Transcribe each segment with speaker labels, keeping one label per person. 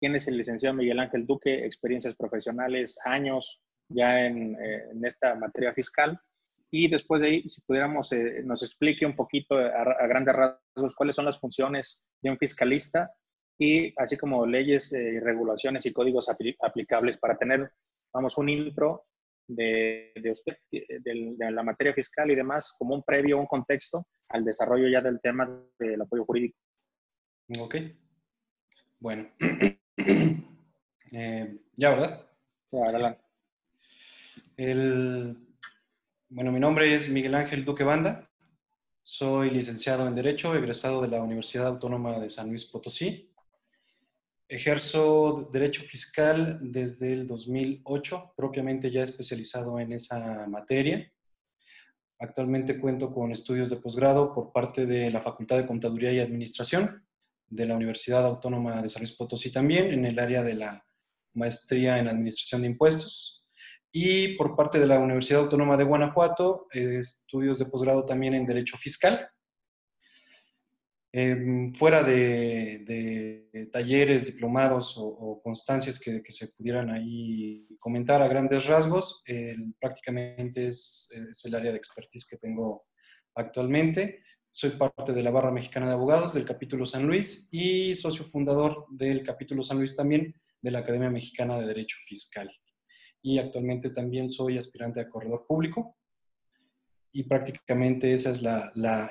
Speaker 1: ¿Quién es el licenciado Miguel Ángel Duque? Experiencias profesionales, años ya en, eh, esta materia fiscal. Y después de ahí, si pudiéramos, eh, nos explique un poquito a, grandes rasgos cuáles son las funciones de un fiscalista y así como leyes, eh, regulaciones y códigos aplicables para tener, vamos, un intro de, de usted, de, de, la materia fiscal y demás, como un previo, un contexto al desarrollo ya del tema del apoyo jurídico.
Speaker 2: Ok. Bueno. Eh, ya, ¿verdad?
Speaker 1: Adelante.
Speaker 2: El, bueno, mi nombre es Miguel Ángel Duque Banda. Soy licenciado en Derecho, egresado de la Universidad Autónoma de San Luis Potosí. Ejerzo Derecho Fiscal desde el 2008, propiamente ya especializado en esa materia. Actualmente cuento con estudios de posgrado por parte de la Facultad de Contaduría y Administración de la Universidad Autónoma de San Luis Potosí también, en el área de la maestría en Administración de Impuestos. Y por parte de la Universidad Autónoma de Guanajuato, estudios de posgrado también en Derecho Fiscal Em, fuera de, talleres, diplomados o, constancias que, se pudieran ahí comentar a grandes rasgos, prácticamente es, el área de expertise que tengo actualmente. Soy parte de la Barra Mexicana de Abogados del capítulo San Luis y socio fundador del capítulo San Luis también de la Academia Mexicana de Derecho Fiscal. Y actualmente también soy aspirante a corredor público y prácticamente esa es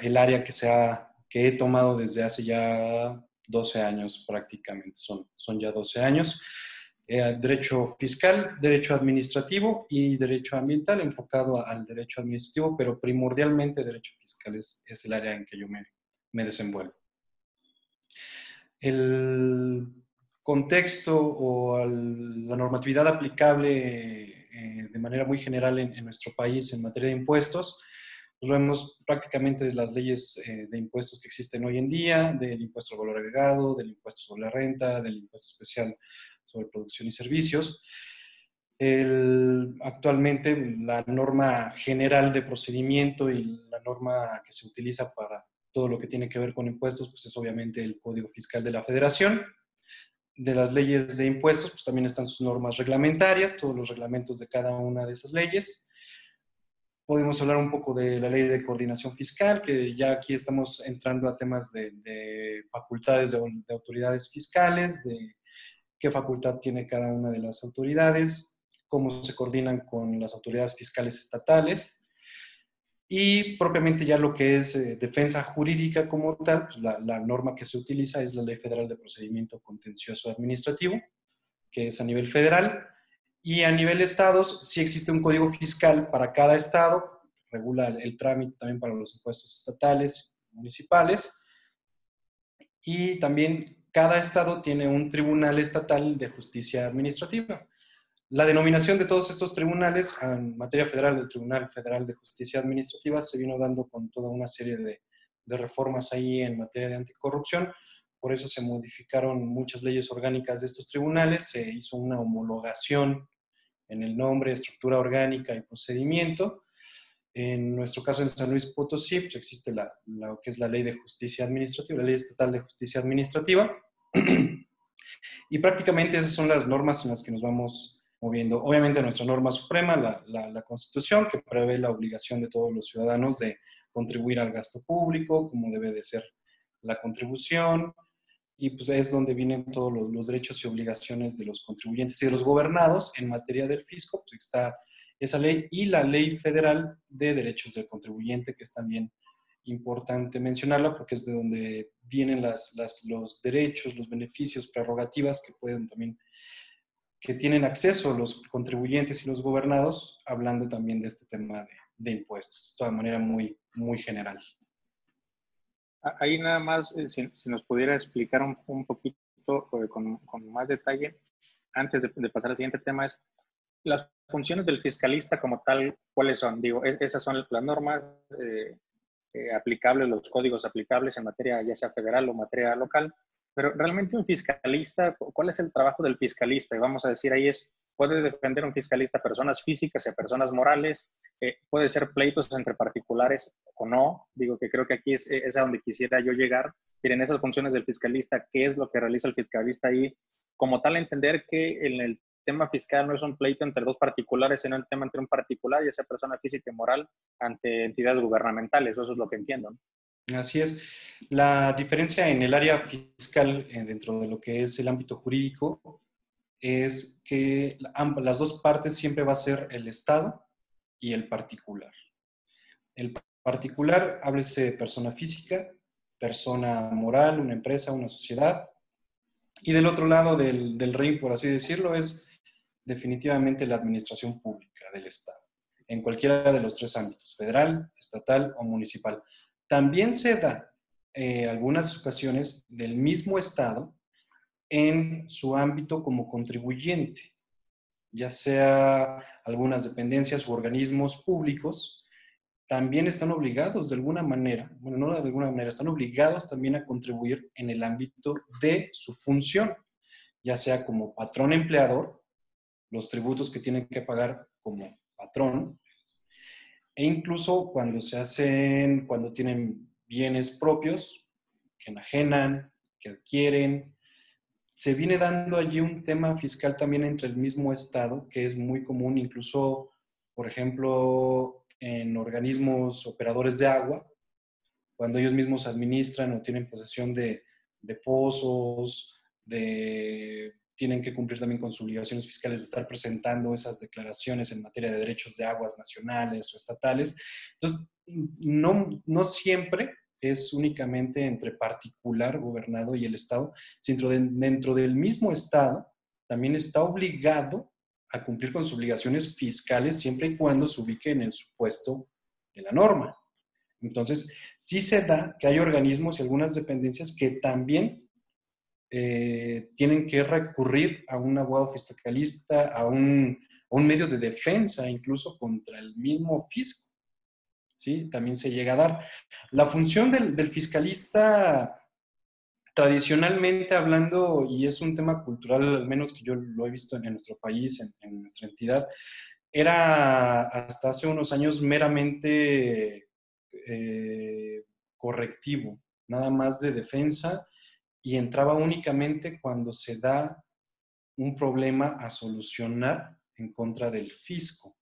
Speaker 2: el área que se ha que he tomado desde hace ya 12 años prácticamente, son, son ya 12 años. Eh, derecho fiscal, derecho administrativo y derecho ambiental enfocado al derecho administrativo, pero primordialmente derecho fiscal es, es el área en que yo me, me desenvuelvo. El contexto o la normatividad aplicable eh, de manera muy general en, en, nuestro país en materia de impuestos lo vemos prácticamente de las leyes eh, de impuestos que existen hoy en día, del impuesto al valor agregado, del impuesto sobre la renta, del impuesto especial sobre producción y servicios. actualmente la norma general de procedimiento y la norma que se utiliza para todo lo que tiene que ver con impuestos, pues es obviamente el Código Fiscal de la Federación. De las leyes de impuestos, pues también están sus normas reglamentarias, todos los reglamentos de cada una de esas leyes podemos hablar un poco de la ley de coordinación fiscal, que ya aquí estamos entrando a temas de, facultades de, autoridades fiscales, de qué facultad tiene cada una de las autoridades, cómo se coordinan con las autoridades fiscales estatales y propiamente ya lo que es eh, defensa jurídica como tal, pues la, norma que se utiliza es la Ley Federal de Procedimiento Contencioso Administrativo, que es a nivel federal y a nivel estados, sí existe un código fiscal para cada estado, regula el trámite también para los impuestos estatales, municipales. Y también cada estado tiene un tribunal estatal de justicia administrativa. La denominación de todos estos tribunales en materia federal del Tribunal Federal de Justicia Administrativa se vino dando con toda una serie de, reformas ahí en materia de anticorrupción. Por eso se modificaron muchas leyes orgánicas de estos tribunales, se hizo una homologación en el nombre, estructura orgánica y procedimiento. En nuestro caso en San Luis Potosí pues, existe la, lo que es la Ley de Justicia Administrativa, la Ley Estatal de Justicia Administrativa. y prácticamente esas son las normas en las que nos vamos moviendo. Obviamente nuestra norma suprema, la, la, la Constitución, que prevé la obligación de todos los ciudadanos de contribuir al gasto público, como debe de ser la contribución, y pues es donde vienen todos los, derechos y obligaciones de los contribuyentes y de los gobernados en materia del fisco, pues está esa ley y la ley federal de derechos del contribuyente, que es también importante mencionarla porque es de donde vienen las, los derechos, los beneficios, prerrogativas que pueden también, que tienen acceso los contribuyentes y los gobernados, hablando también de este tema de, de impuestos, de manera muy, muy general.
Speaker 1: Ahí nada más, eh, si, nos pudiera explicar un, un poquito eh, con, con, más detalle, antes de, pasar al siguiente tema, es las funciones del fiscalista como tal, ¿cuáles son? Digo, esas son las normas eh, aplicables, los códigos aplicables en materia ya sea federal o materia local, pero realmente un fiscalista, ¿cuál es el trabajo del fiscalista? Y vamos a decir ahí es puede defender un fiscalista personas físicas y personas morales, eh, puede ser pleitos entre particulares o no. Digo que creo que aquí es, es a donde quisiera yo llegar. Miren, esas funciones del fiscalista, ¿qué es lo que realiza el fiscalista ahí? como tal entender que en el tema fiscal no es un pleito entre dos particulares, sino el tema entre un particular y esa persona física y moral ante entidades gubernamentales. Eso es lo que entiendo.
Speaker 2: Así es. La diferencia en el área fiscal eh, dentro de lo que es el ámbito jurídico es que las dos partes siempre va a ser el Estado y el particular. El particular, háblese persona física, persona moral, una empresa, una sociedad. Y del otro lado del, del ring, por así decirlo, es definitivamente la administración pública del Estado, en cualquiera de los tres ámbitos, federal, estatal o municipal. También se da eh, algunas ocasiones del mismo Estado en su ámbito como contribuyente, ya sea algunas dependencias u organismos públicos, también están obligados de alguna manera, bueno, no de alguna manera, están obligados también a contribuir en el ámbito de su función, ya sea como patrón empleador, los tributos que tienen que pagar como patrón, e incluso cuando se hacen, cuando tienen bienes propios, que enajenan, que adquieren, se viene dando allí un tema fiscal también entre el mismo Estado, que es muy común, incluso, por ejemplo, en organismos operadores de agua, cuando ellos mismos administran o tienen posesión de, de pozos, de tienen que cumplir también con sus obligaciones fiscales de estar presentando esas declaraciones en materia de derechos de aguas nacionales o estatales. Entonces, no, no siempre es únicamente entre particular, gobernado y el Estado, sino dentro del mismo Estado también está obligado a cumplir con sus obligaciones fiscales siempre y cuando se ubique en el supuesto de la norma. Entonces, sí se da que hay organismos y algunas dependencias que también eh, tienen que recurrir a un abogado fiscalista, a un, medio de defensa incluso contra el mismo fisco. ¿Sí? También se llega a dar. La función del, fiscalista, tradicionalmente hablando, y es un tema cultural, al menos que yo lo he visto en, nuestro país, en, nuestra entidad, era hasta hace unos años meramente eh, correctivo, nada más de defensa y entraba únicamente cuando se da un problema a solucionar en contra del fisco.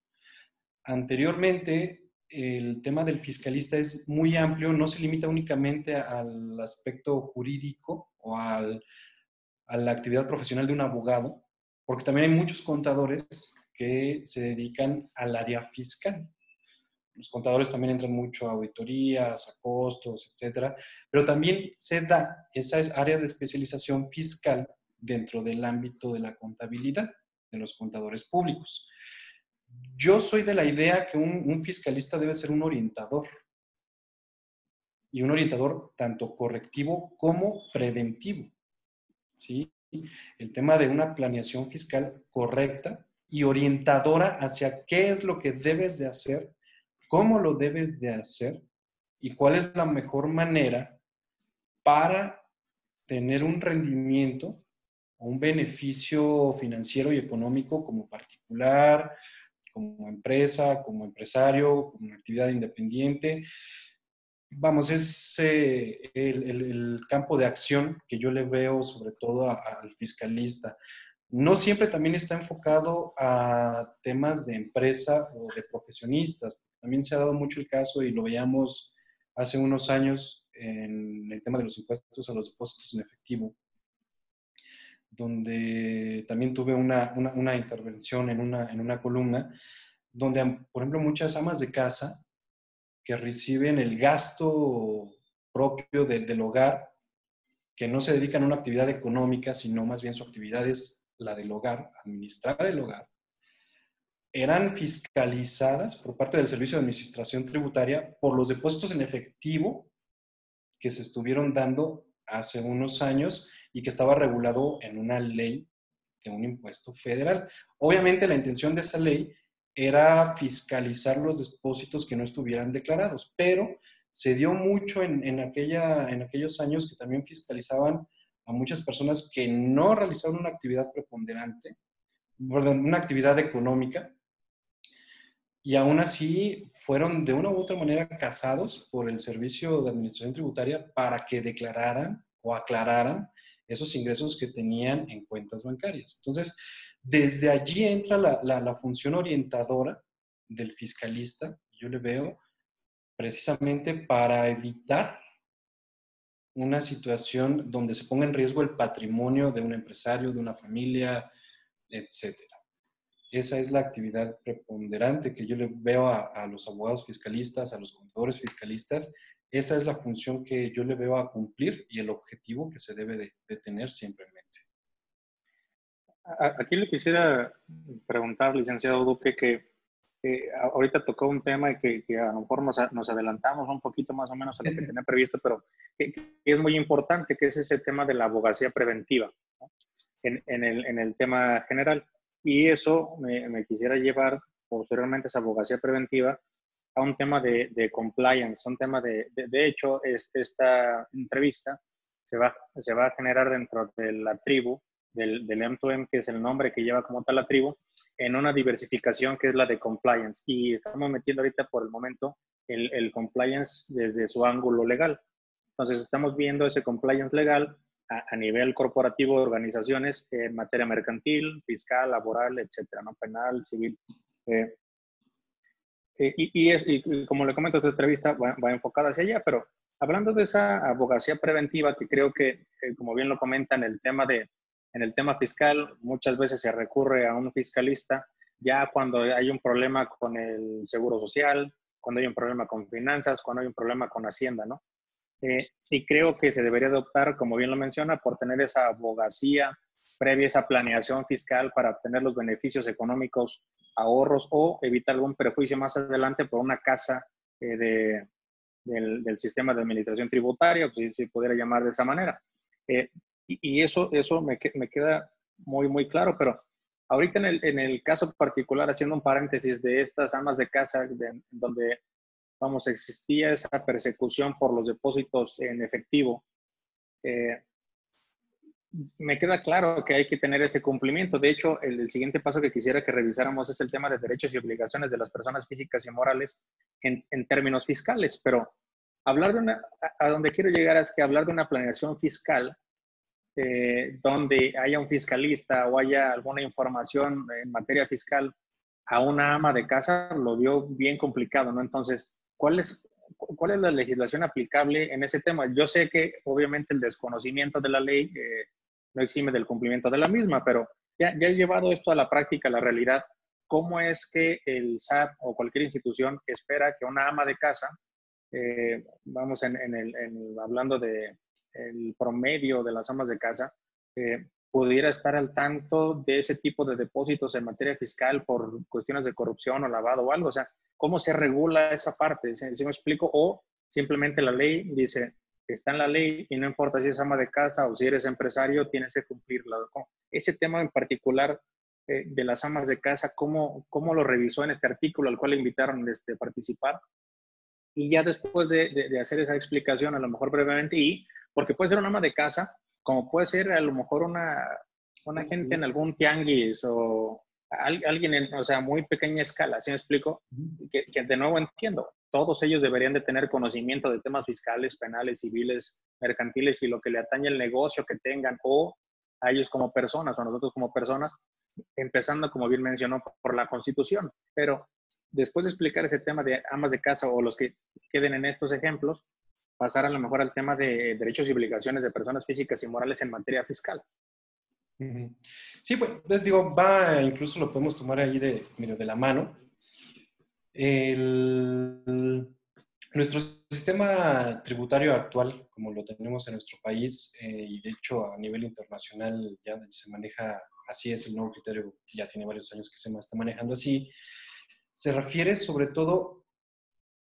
Speaker 2: Anteriormente, el tema del fiscalista es muy amplio, no se limita únicamente al aspecto jurídico o al, a la actividad profesional de un abogado, porque también hay muchos contadores que se dedican al área fiscal los contadores también entran mucho a auditorías, a costos, etcétera, pero también se da esa área de especialización fiscal dentro del ámbito de la contabilidad de los contadores públicos. Yo soy de la idea que un, fiscalista debe ser un orientador y un orientador tanto correctivo como preventivo. ¿sí? El tema de una planeación fiscal correcta y orientadora hacia qué es lo que debes de hacer cómo lo debes de hacer y cuál es la mejor manera para tener un rendimiento o un beneficio financiero y económico como particular, como empresa, como empresario, como actividad independiente. Vamos, es eh, el, campo de acción que yo le veo sobre todo al fiscalista. No siempre también está enfocado a temas de empresa o de profesionistas. También se ha dado mucho el caso y lo veíamos hace unos años en el tema de los impuestos a los depósitos en efectivo, donde también tuve una, intervención en una, en una columna, donde, por ejemplo, muchas amas de casa que reciben el gasto propio del hogar, que no se dedican a una actividad económica, sino más bien su actividad es la del hogar, administrar el hogar, eran fiscalizadas por parte del Servicio de Administración Tributaria por los depósitos en efectivo que se estuvieron dando hace unos años y que estaba regulado en una ley de un impuesto federal. Obviamente la intención de esa ley era fiscalizar los depósitos que no estuvieran declarados, pero se dio mucho en, aquella, en aquellos años que también fiscalizaban a muchas personas que no realizaron una actividad preponderante, una actividad económica, y aún así fueron de una u otra manera casados por el Servicio de Administración Tributaria para que declararan o aclararan esos ingresos que tenían en cuentas bancarias. Entonces, desde allí entra la, la función orientadora del fiscalista, yo le veo precisamente para evitar una situación donde se ponga en riesgo el patrimonio de un empresario, de una familia, etc. Esa es la actividad preponderante que yo le veo a, los abogados fiscalistas, a los contadores fiscalistas. Esa es la función que yo le veo a cumplir y el objetivo que se debe de, tener siempre en mente.
Speaker 1: Aquí le quisiera preguntar, licenciado Duque, que ahorita tocó un tema que, que a lo mejor nos, adelantamos un poquito más o menos a lo que tenía previsto, pero que, es muy importante, que es ese tema de la abogacía preventiva en, en, el, en, el, tema general. Y eso me, quisiera llevar posteriormente esa abogacía preventiva a un tema de, de compliance, un tema de, de, hecho, este, esta entrevista se va, se va a generar dentro de la tribu del, del M2M, que es el nombre que lleva como tal la tribu, en una diversificación que es la de compliance. Y estamos metiendo ahorita por el momento el, el compliance desde su ángulo legal. Entonces, estamos viendo ese compliance legal a, a nivel corporativo de organizaciones en materia mercantil, fiscal, laboral, etcétera, ¿no? penal, civil. Eh, eh, y, y, es, y, como le comento, esta entrevista va, va, enfocada hacia allá, pero hablando de esa abogacía preventiva, que creo que, eh, como bien lo comentan, el tema de en el tema fiscal, muchas veces se recurre a un fiscalista ya cuando hay un problema con el seguro social, cuando hay un problema con finanzas, cuando hay un problema con Hacienda, ¿no? Eh, y creo que se debería adoptar, como bien lo menciona, por tener esa abogacía previa, esa planeación fiscal para obtener los beneficios económicos, ahorros o evitar algún perjuicio más adelante por una casa eh, de, del, del, sistema de administración tributaria, si se pudiera llamar de esa manera. Eh, y, eso, eso me, me, queda muy, muy claro, pero ahorita en el, en el, caso particular, haciendo un paréntesis de estas amas de casa, donde, vamos, existía esa persecución por los depósitos en efectivo, eh, me queda claro que hay que tener ese cumplimiento. De hecho, el, el, siguiente paso que quisiera que revisáramos es el tema de derechos y obligaciones de las personas físicas y morales en, en términos fiscales. Pero hablar de una, a, donde quiero llegar es que hablar de una planeación fiscal eh, donde haya un fiscalista o haya alguna información en materia fiscal a una ama de casa, lo vio bien complicado, ¿no? Entonces, ¿cuál es, cuál es la legislación aplicable en ese tema? Yo sé que obviamente el desconocimiento de la ley eh, no exime del cumplimiento de la misma, pero ya, ya he llevado esto a la práctica, a la realidad. ¿Cómo es que el SAT o cualquier institución espera que una ama de casa, eh, vamos en, en el, en, hablando de, el promedio de las amas de casa eh, pudiera estar al tanto de ese tipo de depósitos en materia fiscal por cuestiones de corrupción o lavado o algo. O sea, ¿cómo se regula esa parte? ¿Si, me explico? O simplemente la ley dice, está en la ley y no importa si es ama de casa o si eres empresario, tienes que cumplirla. Ese tema en particular eh, de las amas de casa, ¿cómo, ¿cómo lo revisó en este artículo al cual le invitaron este, a participar? Y ya después de, de, de, hacer esa explicación, a lo mejor brevemente, y porque puede ser una ama de casa, como puede ser a lo mejor una, una gente en algún tianguis o alguien en, o sea, muy pequeña escala, ¿sí me explico? Que, que, de nuevo entiendo, todos ellos deberían de tener conocimiento de temas fiscales, penales, civiles, mercantiles y lo que le atañe el negocio que tengan o a ellos como personas o a nosotros como personas, empezando, como bien mencionó, por la Constitución. Pero después de explicar ese tema de amas de casa o los que queden en estos ejemplos, pasar a lo mejor al tema de derechos y obligaciones de personas físicas y morales en materia fiscal.
Speaker 2: Sí, pues digo, va, incluso lo podemos tomar ahí de, de la mano. El, nuestro sistema tributario actual, como lo tenemos en nuestro país, eh, y de hecho a nivel internacional ya se maneja así, es el nuevo criterio, ya tiene varios años que se está manejando así, se refiere sobre todo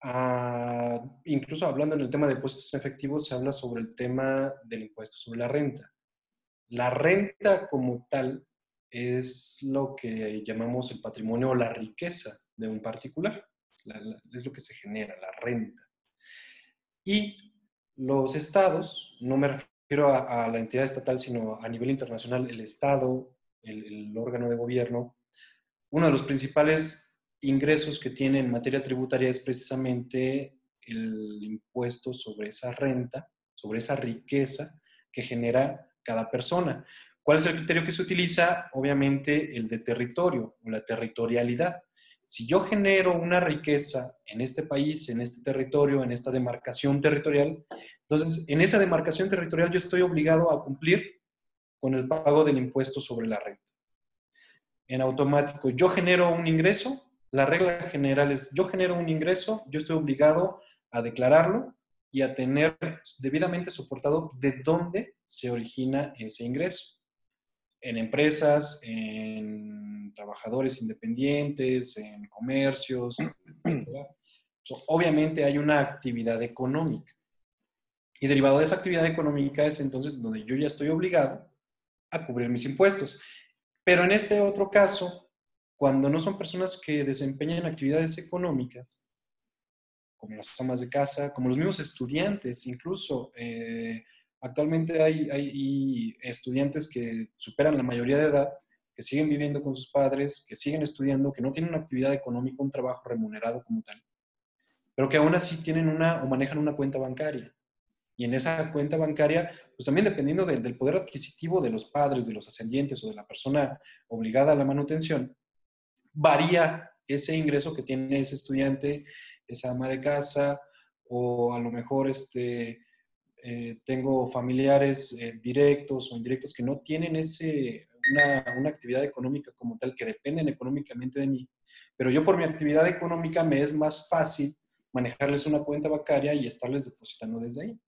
Speaker 2: a, incluso hablando en el tema de impuestos en efectivo, se habla sobre el tema del impuesto sobre la renta. La renta como tal es lo que llamamos el patrimonio o la riqueza de un particular. La, la, es lo que se genera, la renta. Y los estados, no me refiero a, la entidad estatal, sino a nivel internacional, el estado, el órgano de gobierno, uno de los principales ingresos que tiene en materia tributaria es precisamente el impuesto sobre esa renta, sobre esa riqueza que genera cada persona. ¿Cuál es el criterio que se utiliza? Obviamente el de territorio o la territorialidad. Si yo genero una riqueza en este país, en este territorio, en esta demarcación territorial, entonces en esa demarcación territorial yo estoy obligado a cumplir con el pago del impuesto sobre la renta. En automático, yo genero un ingreso, la regla general es, yo genero un ingreso, yo estoy obligado a declararlo y a tener debidamente soportado de dónde se origina ese ingreso en empresas, en trabajadores independientes, en comercios, obviamente hay una actividad económica. Y derivado de esa actividad económica es entonces donde yo ya estoy obligado a cubrir mis impuestos. Pero en este otro caso, cuando no son personas que desempeñan actividades económicas, como las amas de casa, como los mismos estudiantes, incluso eh, Actualmente hay, estudiantes que superan la mayoría de edad, que siguen viviendo con sus padres, que siguen estudiando, que no tienen una actividad económica, un trabajo remunerado como tal, pero que aún así tienen una o manejan una cuenta bancaria. Y en esa cuenta bancaria, pues también dependiendo del poder adquisitivo de los padres, de los ascendientes o de la persona obligada a la manutención, varía ese ingreso que tiene ese estudiante, esa ama de casa, o a lo mejor este, eh, tengo familiares eh, directos o indirectos que no tienen ese, una, una, actividad económica como tal, que dependen económicamente de mí, pero yo por mi actividad económica me es más fácil manejarles una cuenta bancaria y estarles depositando desde ahí.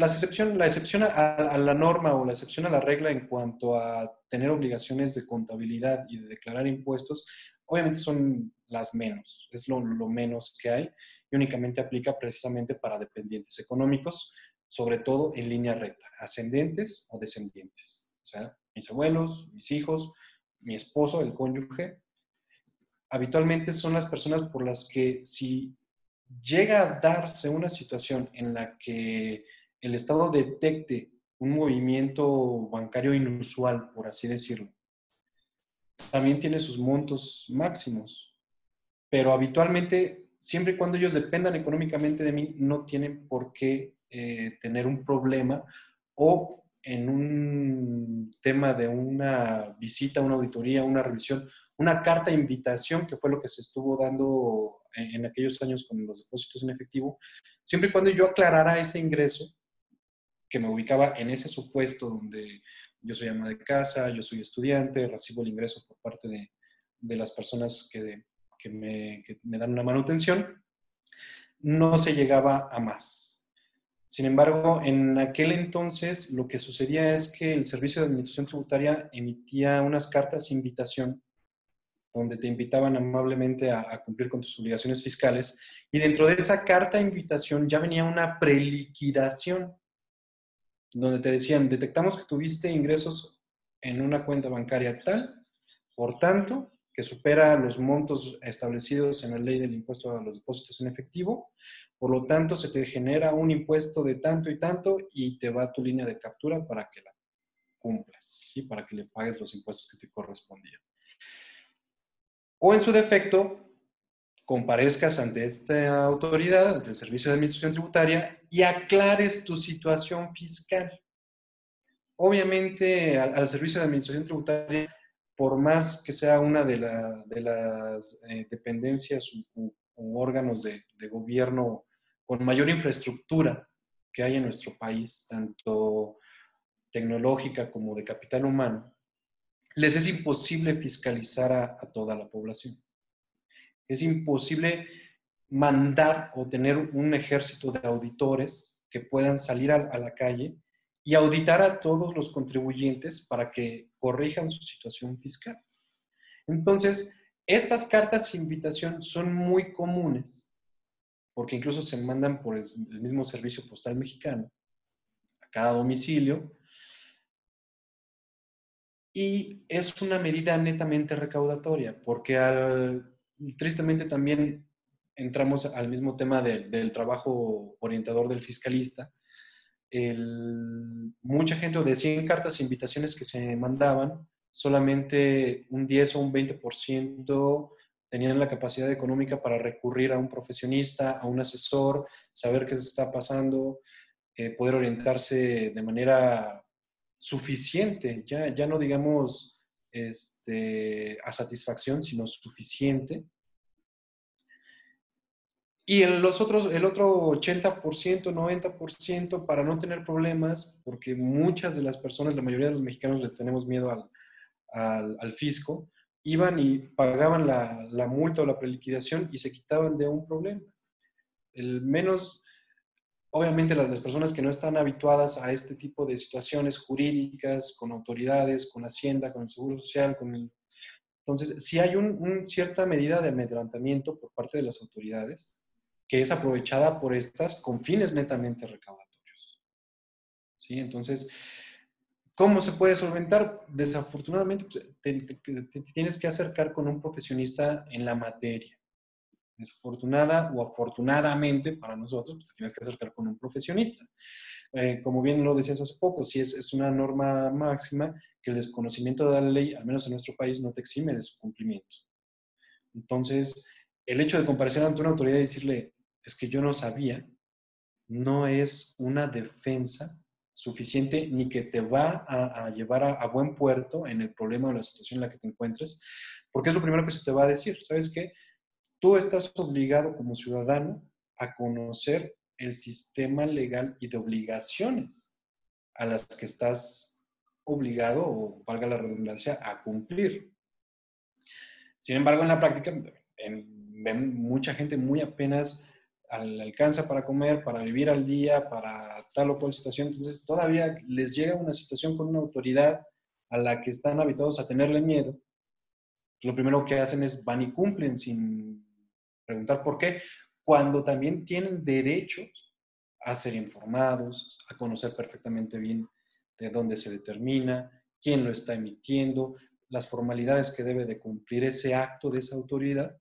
Speaker 2: La excepción, la excepción a, a, la norma o la excepción a la regla en cuanto a tener obligaciones de contabilidad y de declarar impuestos, obviamente son las menos, es lo, lo menos que hay y únicamente aplica precisamente para dependientes económicos, sobre todo en línea recta, ascendentes o descendientes. O sea, mis abuelos, mis hijos, mi esposo, el cónyuge, habitualmente son las personas por las que si llega a darse una situación en la que el Estado detecte un movimiento bancario inusual, por así decirlo, también tiene sus montos máximos, pero habitualmente siempre y cuando ellos dependan económicamente de mí, no tienen por qué eh, tener un problema o en un tema de una visita, una auditoría, una revisión, una carta de invitación, que fue lo que se estuvo dando en, en, aquellos años con los depósitos en efectivo, siempre y cuando yo aclarara ese ingreso, que me ubicaba en ese supuesto donde yo soy ama de casa, yo soy estudiante, recibo el ingreso por parte de, de las personas que, que me, dan una manutención, no se llegaba a más. Sin embargo, en aquel entonces lo que sucedía es que el Servicio de Administración Tributaria emitía unas cartas de invitación donde te invitaban amablemente a, a, cumplir con tus obligaciones fiscales y dentro de esa carta de invitación ya venía una preliquidación donde te decían, detectamos que tuviste ingresos en una cuenta bancaria tal, por tanto, que supera los montos establecidos en la ley del impuesto a los depósitos en efectivo. Por lo tanto, se te genera un impuesto de tanto y tanto y te va tu línea de captura para que la cumplas y para que le pagues los impuestos que te correspondían. O en su defecto, comparezcas ante esta autoridad, ante el Servicio de Administración Tributaria y aclares tu situación fiscal. Obviamente, al, Servicio de Administración Tributaria por más que sea una de, las eh, dependencias u, órganos de, gobierno con mayor infraestructura que hay en nuestro país, tanto tecnológica como de capital humano, les es imposible fiscalizar a, toda la población. Es imposible mandar o tener un ejército de auditores que puedan salir a la calle y auditar a todos los contribuyentes para que corrijan su situación fiscal. Entonces, estas cartas de invitación son muy comunes, porque incluso se mandan por el, mismo servicio postal mexicano a cada domicilio, y es una medida netamente recaudatoria, porque tristemente también entramos al mismo tema del trabajo orientador del fiscalista, el, mucha gente, de 100 cartas e invitaciones que se mandaban, solamente un 10 o un 20% tenían la capacidad económica para recurrir a un profesionista, a un asesor, saber qué se está pasando. eh, poder orientarse de manera suficiente, ya, ya no digamos este, a satisfacción, sino suficiente. Y el, los otros, el otro 80%, 90% para no tener problemas, porque muchas de las personas, la mayoría de los mexicanos les tenemos miedo al, al, al fisco, iban y pagaban la, la, multa o la preliquidación y se quitaban de un problema. El menos, obviamente las, personas que no están habituadas a este tipo de situaciones jurídicas, con autoridades, con Hacienda, con el Seguro Social, con el... Entonces, si hay una un cierta medida de amedrentamiento por parte de las autoridades, que es aprovechada por estas con fines netamente recaudatorios. ¿Sí? Entonces, ¿cómo se puede solventar? Desafortunadamente, pues, te, te tienes que acercar con un profesionista en la materia desafortunada o afortunadamente para nosotros, pues te tienes que acercar con un profesionista. Eh, como bien lo decías hace poco, si es, es, una norma máxima que el desconocimiento de la ley, al menos en nuestro país, no te exime de su cumplimiento. Entonces, el hecho de comparecer ante una autoridad y decirle, es que yo no sabía, no es una defensa suficiente ni que te va a, llevar a, buen puerto en el problema o la situación en la que te encuentres, porque es lo primero que se te va a decir, ¿sabes qué? tú estás obligado como ciudadano a conocer el sistema legal y de obligaciones a las que estás obligado, o valga la redundancia, a cumplir. Sin embargo, en la práctica, ven mucha gente muy apenas alcanza para comer, para vivir al día, para tal o cual situación. Entonces, todavía les llega una situación con una autoridad a la que están habituados a tenerle miedo. Lo primero que hacen es van y cumplen sin preguntar por qué, cuando también tienen derecho a ser informados, a conocer perfectamente bien de dónde se determina, quién lo está emitiendo, las formalidades que debe de cumplir ese acto de esa autoridad,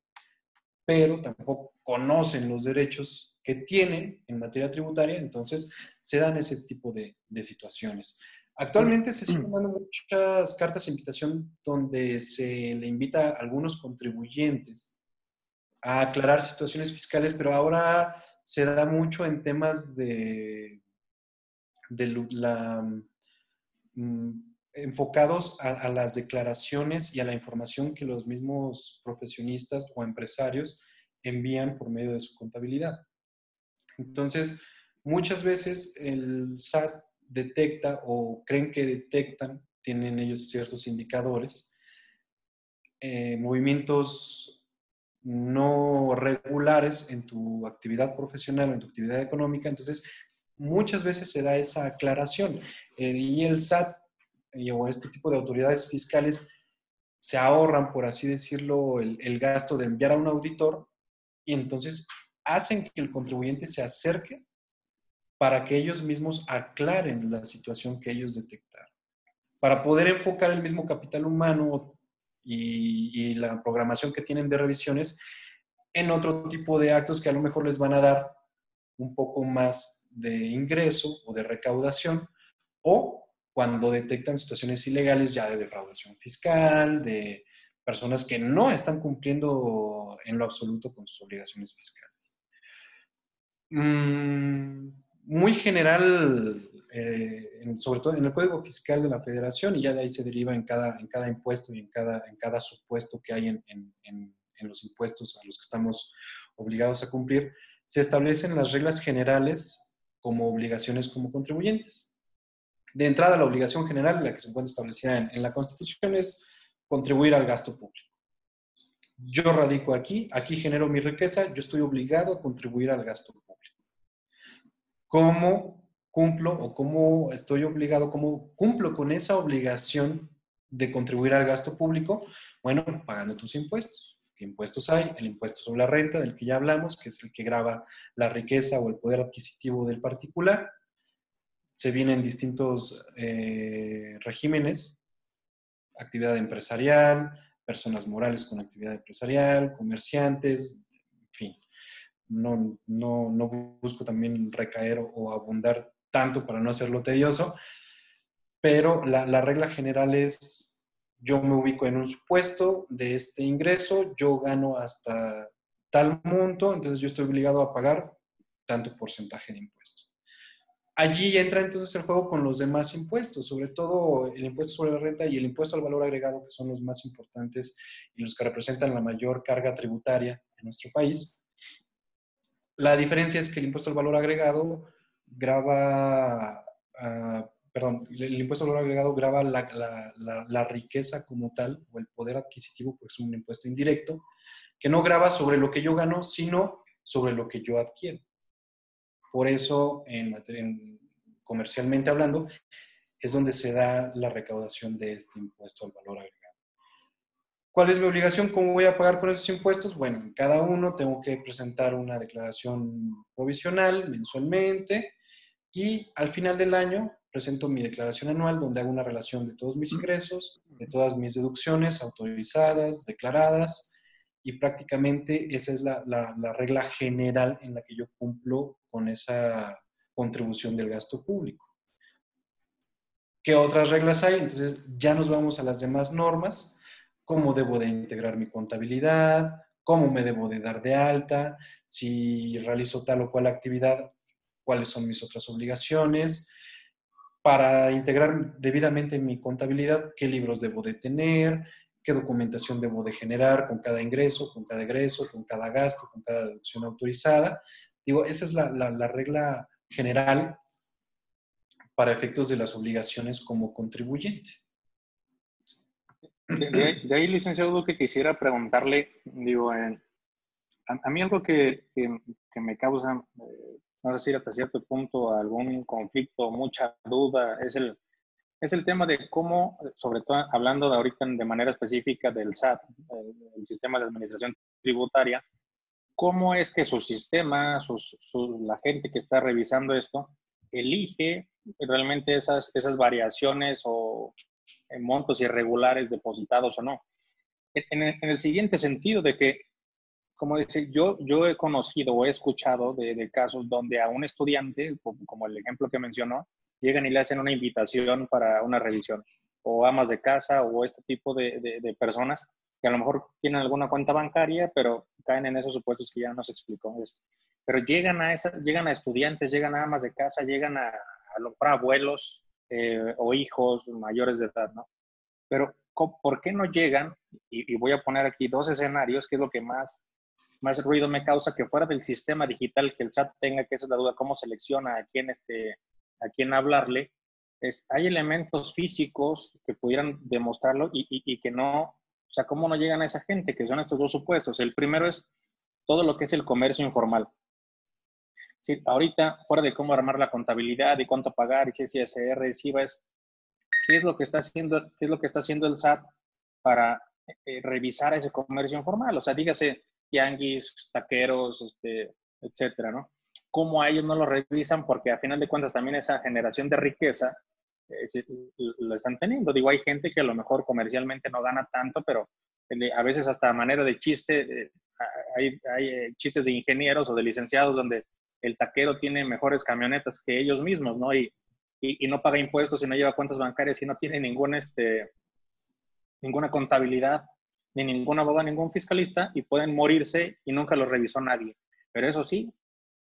Speaker 2: pero tampoco conocen los derechos que tienen en materia tributaria, entonces se dan ese tipo de, de situaciones. Actualmente se están dando muchas cartas de invitación donde se le invita a algunos contribuyentes a aclarar situaciones fiscales, pero ahora se da mucho en temas de, de la, mm, enfocados a, las declaraciones y a la información que los mismos profesionistas o empresarios envían por medio de su contabilidad. Entonces, muchas veces el SAT detecta o creen que detectan, tienen ellos ciertos indicadores, eh, movimientos no regulares en tu actividad profesional o en tu actividad económica, entonces muchas veces se da esa aclaración. Eh, y el SAT o este tipo de autoridades fiscales se ahorran, por así decirlo, el, el gasto de enviar a un auditor y entonces hacen que el contribuyente se acerque para que ellos mismos aclaren la situación que ellos detectaron. Para poder enfocar el mismo capital humano y, y, la programación que tienen de revisiones en otro tipo de actos que a lo mejor les van a dar un poco más de ingreso o de recaudación o cuando detectan situaciones ilegales ya de defraudación fiscal, de personas que no están cumpliendo en lo absoluto con sus obligaciones fiscales. Mm, muy general eh, sobre todo en el Código Fiscal de la Federación, y ya de ahí se deriva en cada, en cada impuesto y en cada, en cada supuesto que hay en, en los impuestos a los que estamos obligados a cumplir, se establecen las reglas generales como obligaciones como contribuyentes. De entrada, la obligación general, la que se encuentra establecida en, la Constitución, es contribuir al gasto público. Yo radico aquí, aquí genero mi riqueza, yo estoy obligado a contribuir al gasto público. ¿Cómo cumplo o cómo estoy obligado, cómo cumplo con esa obligación de contribuir al gasto público? Bueno, pagando tus impuestos. ¿Qué impuestos hay? El impuesto sobre la renta, del que ya hablamos, que es el que graba la riqueza o el poder adquisitivo del particular. Se vienen distintos eh, regímenes, actividad empresarial, personas morales con actividad empresarial, comerciantes, en fin. No, no, no busco también recaer o abundar tanto para no hacerlo tedioso, pero la, la, regla general es, yo me ubico en un supuesto de este ingreso, yo gano hasta tal monto, entonces yo estoy obligado a pagar tanto porcentaje de impuestos. Allí entra entonces el juego con los demás impuestos, sobre todo el impuesto sobre la renta y el impuesto al valor agregado, que son los más importantes y los que representan la mayor carga tributaria en nuestro país. La diferencia es que el impuesto al valor agregado graba, ah, perdón, el impuesto al valor agregado graba la, riqueza como tal o el poder adquisitivo, porque es un impuesto indirecto, que no graba sobre lo que yo gano, sino sobre lo que yo adquiero. Por eso, en, comercialmente hablando, es donde se da la recaudación de este impuesto al valor agregado. ¿Cuál es mi obligación? ¿Cómo voy a pagar con esos impuestos? Bueno, en cada uno tengo que presentar una declaración provisional mensualmente y al final del año presento mi declaración anual donde hago una relación de todos mis ingresos, de todas mis deducciones autorizadas, declaradas y prácticamente esa es la, la regla general en la que yo cumplo con esa contribución del gasto público. ¿Qué otras reglas hay? Entonces ya nos vamos a las demás normas, cómo debo de integrar mi contabilidad, cómo me debo de dar de alta, si realizo tal o cual actividad, cuáles son mis otras obligaciones, para integrar debidamente mi contabilidad, qué libros debo de tener, qué documentación debo de generar con cada ingreso, con cada egreso, con cada gasto, con cada deducción autorizada. Digo, esa es la, regla general para efectos de las obligaciones como contribuyente.
Speaker 1: De, ahí, licenciado que quisiera preguntarle, digo, a, mí algo que, me causa, eh, no sé si hasta cierto punto algún conflicto, mucha duda, es el, es el tema de cómo, sobre todo hablando de ahorita de manera específica del SAT, el sistema de administración tributaria, cómo es que su sistema, la gente que está revisando esto, elige realmente esas, esas variaciones o montos irregulares depositados o no. En, el siguiente sentido de que, como dice, yo, yo he conocido o he escuchado de, casos donde a un estudiante, como el ejemplo que mencionó, llegan y le hacen una invitación para una revisión, o amas de casa o este tipo de, de personas que a lo mejor tienen alguna cuenta bancaria, pero caen en esos supuestos que ya nos explicó. Pero llegan a, esa, llegan a estudiantes, llegan a amas de casa, llegan a, a lo mejor abuelos eh, o hijos mayores de edad, ¿no? Pero ¿por qué no llegan? Y, voy a poner aquí dos escenarios, que es lo que más, más ruido me causa, que fuera del sistema digital que el SAT tenga, que esa es la duda, cómo selecciona a quién, este, a quién hablarle. Es, hay elementos físicos que pudieran demostrarlo y, y, y que no o sea, ¿cómo no llegan a esa gente? Que son estos dos supuestos. El primero es todo lo que es el comercio informal. Sí, ahorita, fuera de cómo armar la contabilidad y cuánto pagar y si es ISR, si es ¿qué es lo que está haciendo, qué es lo que está haciendo el SAT para eh, revisar ese comercio informal? O sea, dígase yanguis, taqueros, este, etcétera, ¿no? ¿Cómo a ellos no lo revisan? Porque a final de cuentas también esa generación de riqueza eh, lo están teniendo. Digo, hay gente que a lo mejor comercialmente no gana tanto, pero a veces hasta a manera de chiste, eh, hay, hay, eh, chistes de ingenieros o de licenciados donde el taquero tiene mejores camionetas que ellos mismos, ¿no? Y, y, no paga impuestos y no lleva cuentas bancarias y no tiene ningún, este, ninguna contabilidad, ni ningún abogado, ningún fiscalista y pueden morirse y nunca los revisó nadie. Pero eso sí,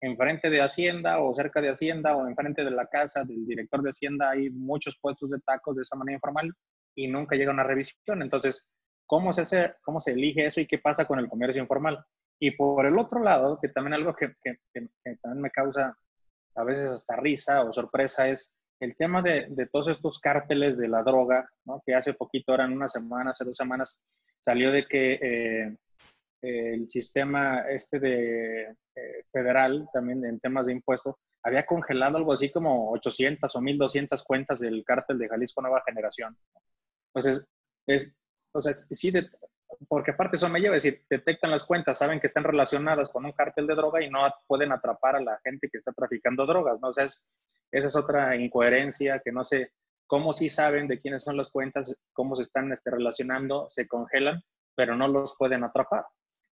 Speaker 1: enfrente de Hacienda o cerca de Hacienda o enfrente de la casa del director de Hacienda hay muchos puestos de tacos de esa manera informal y nunca llega una revisión. Entonces, ¿cómo se, hace, cómo se elige eso y qué pasa con el comercio informal? Y por el otro lado, que también algo que, que, también me causa a veces hasta risa o sorpresa es el tema de, de todos estos cárteles de la droga, que hace poquito, eran una semana, hace dos semanas, salió de que eh, el sistema este de eh, federal, también en temas de impuestos, había congelado algo así como 800 o 1200 cuentas del cártel de Jalisco Nueva Generación. Entonces, es, o sea, sí, porque aparte eso me lleva a decir, detectan las cuentas, saben que están relacionadas con un cártel de droga y no pueden atrapar a la gente que está traficando drogas, ¿no? O sea, esa es otra incoherencia que no sé cómo sí saben de quiénes son las cuentas, cómo se están este, relacionando, se congelan, pero no los pueden atrapar.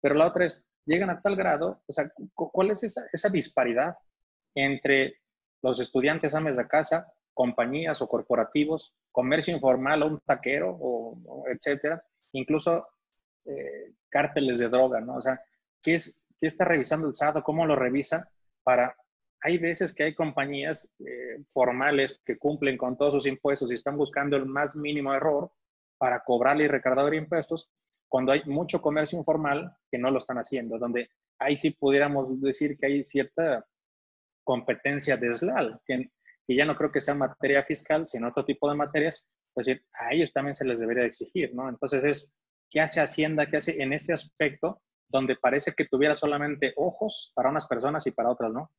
Speaker 1: Pero la otra es, llegan a tal grado, o sea, ¿cuál es esa, esa disparidad entre los estudiantes ames de casa, compañías o corporativos, comercio informal o un taquero, o, etcétera, incluso eh, cárteles de droga, ¿no? O sea, ¿qué, es, ¿qué está revisando el SAT cómo lo revisa para hay veces que hay compañías eh, formales que cumplen con todos sus impuestos y están buscando el más mínimo error para cobrarle y recargar impuestos, cuando hay mucho comercio informal que no lo están haciendo, donde ahí sí pudiéramos decir que hay cierta competencia desleal, que, que ya no creo que sea materia fiscal, sino otro tipo de materias, pues a ellos también se les debería exigir, ¿no? Entonces es, ¿qué hace Hacienda? ¿Qué hace en este aspecto donde parece que tuviera solamente ojos para unas personas y para otras, ¿no?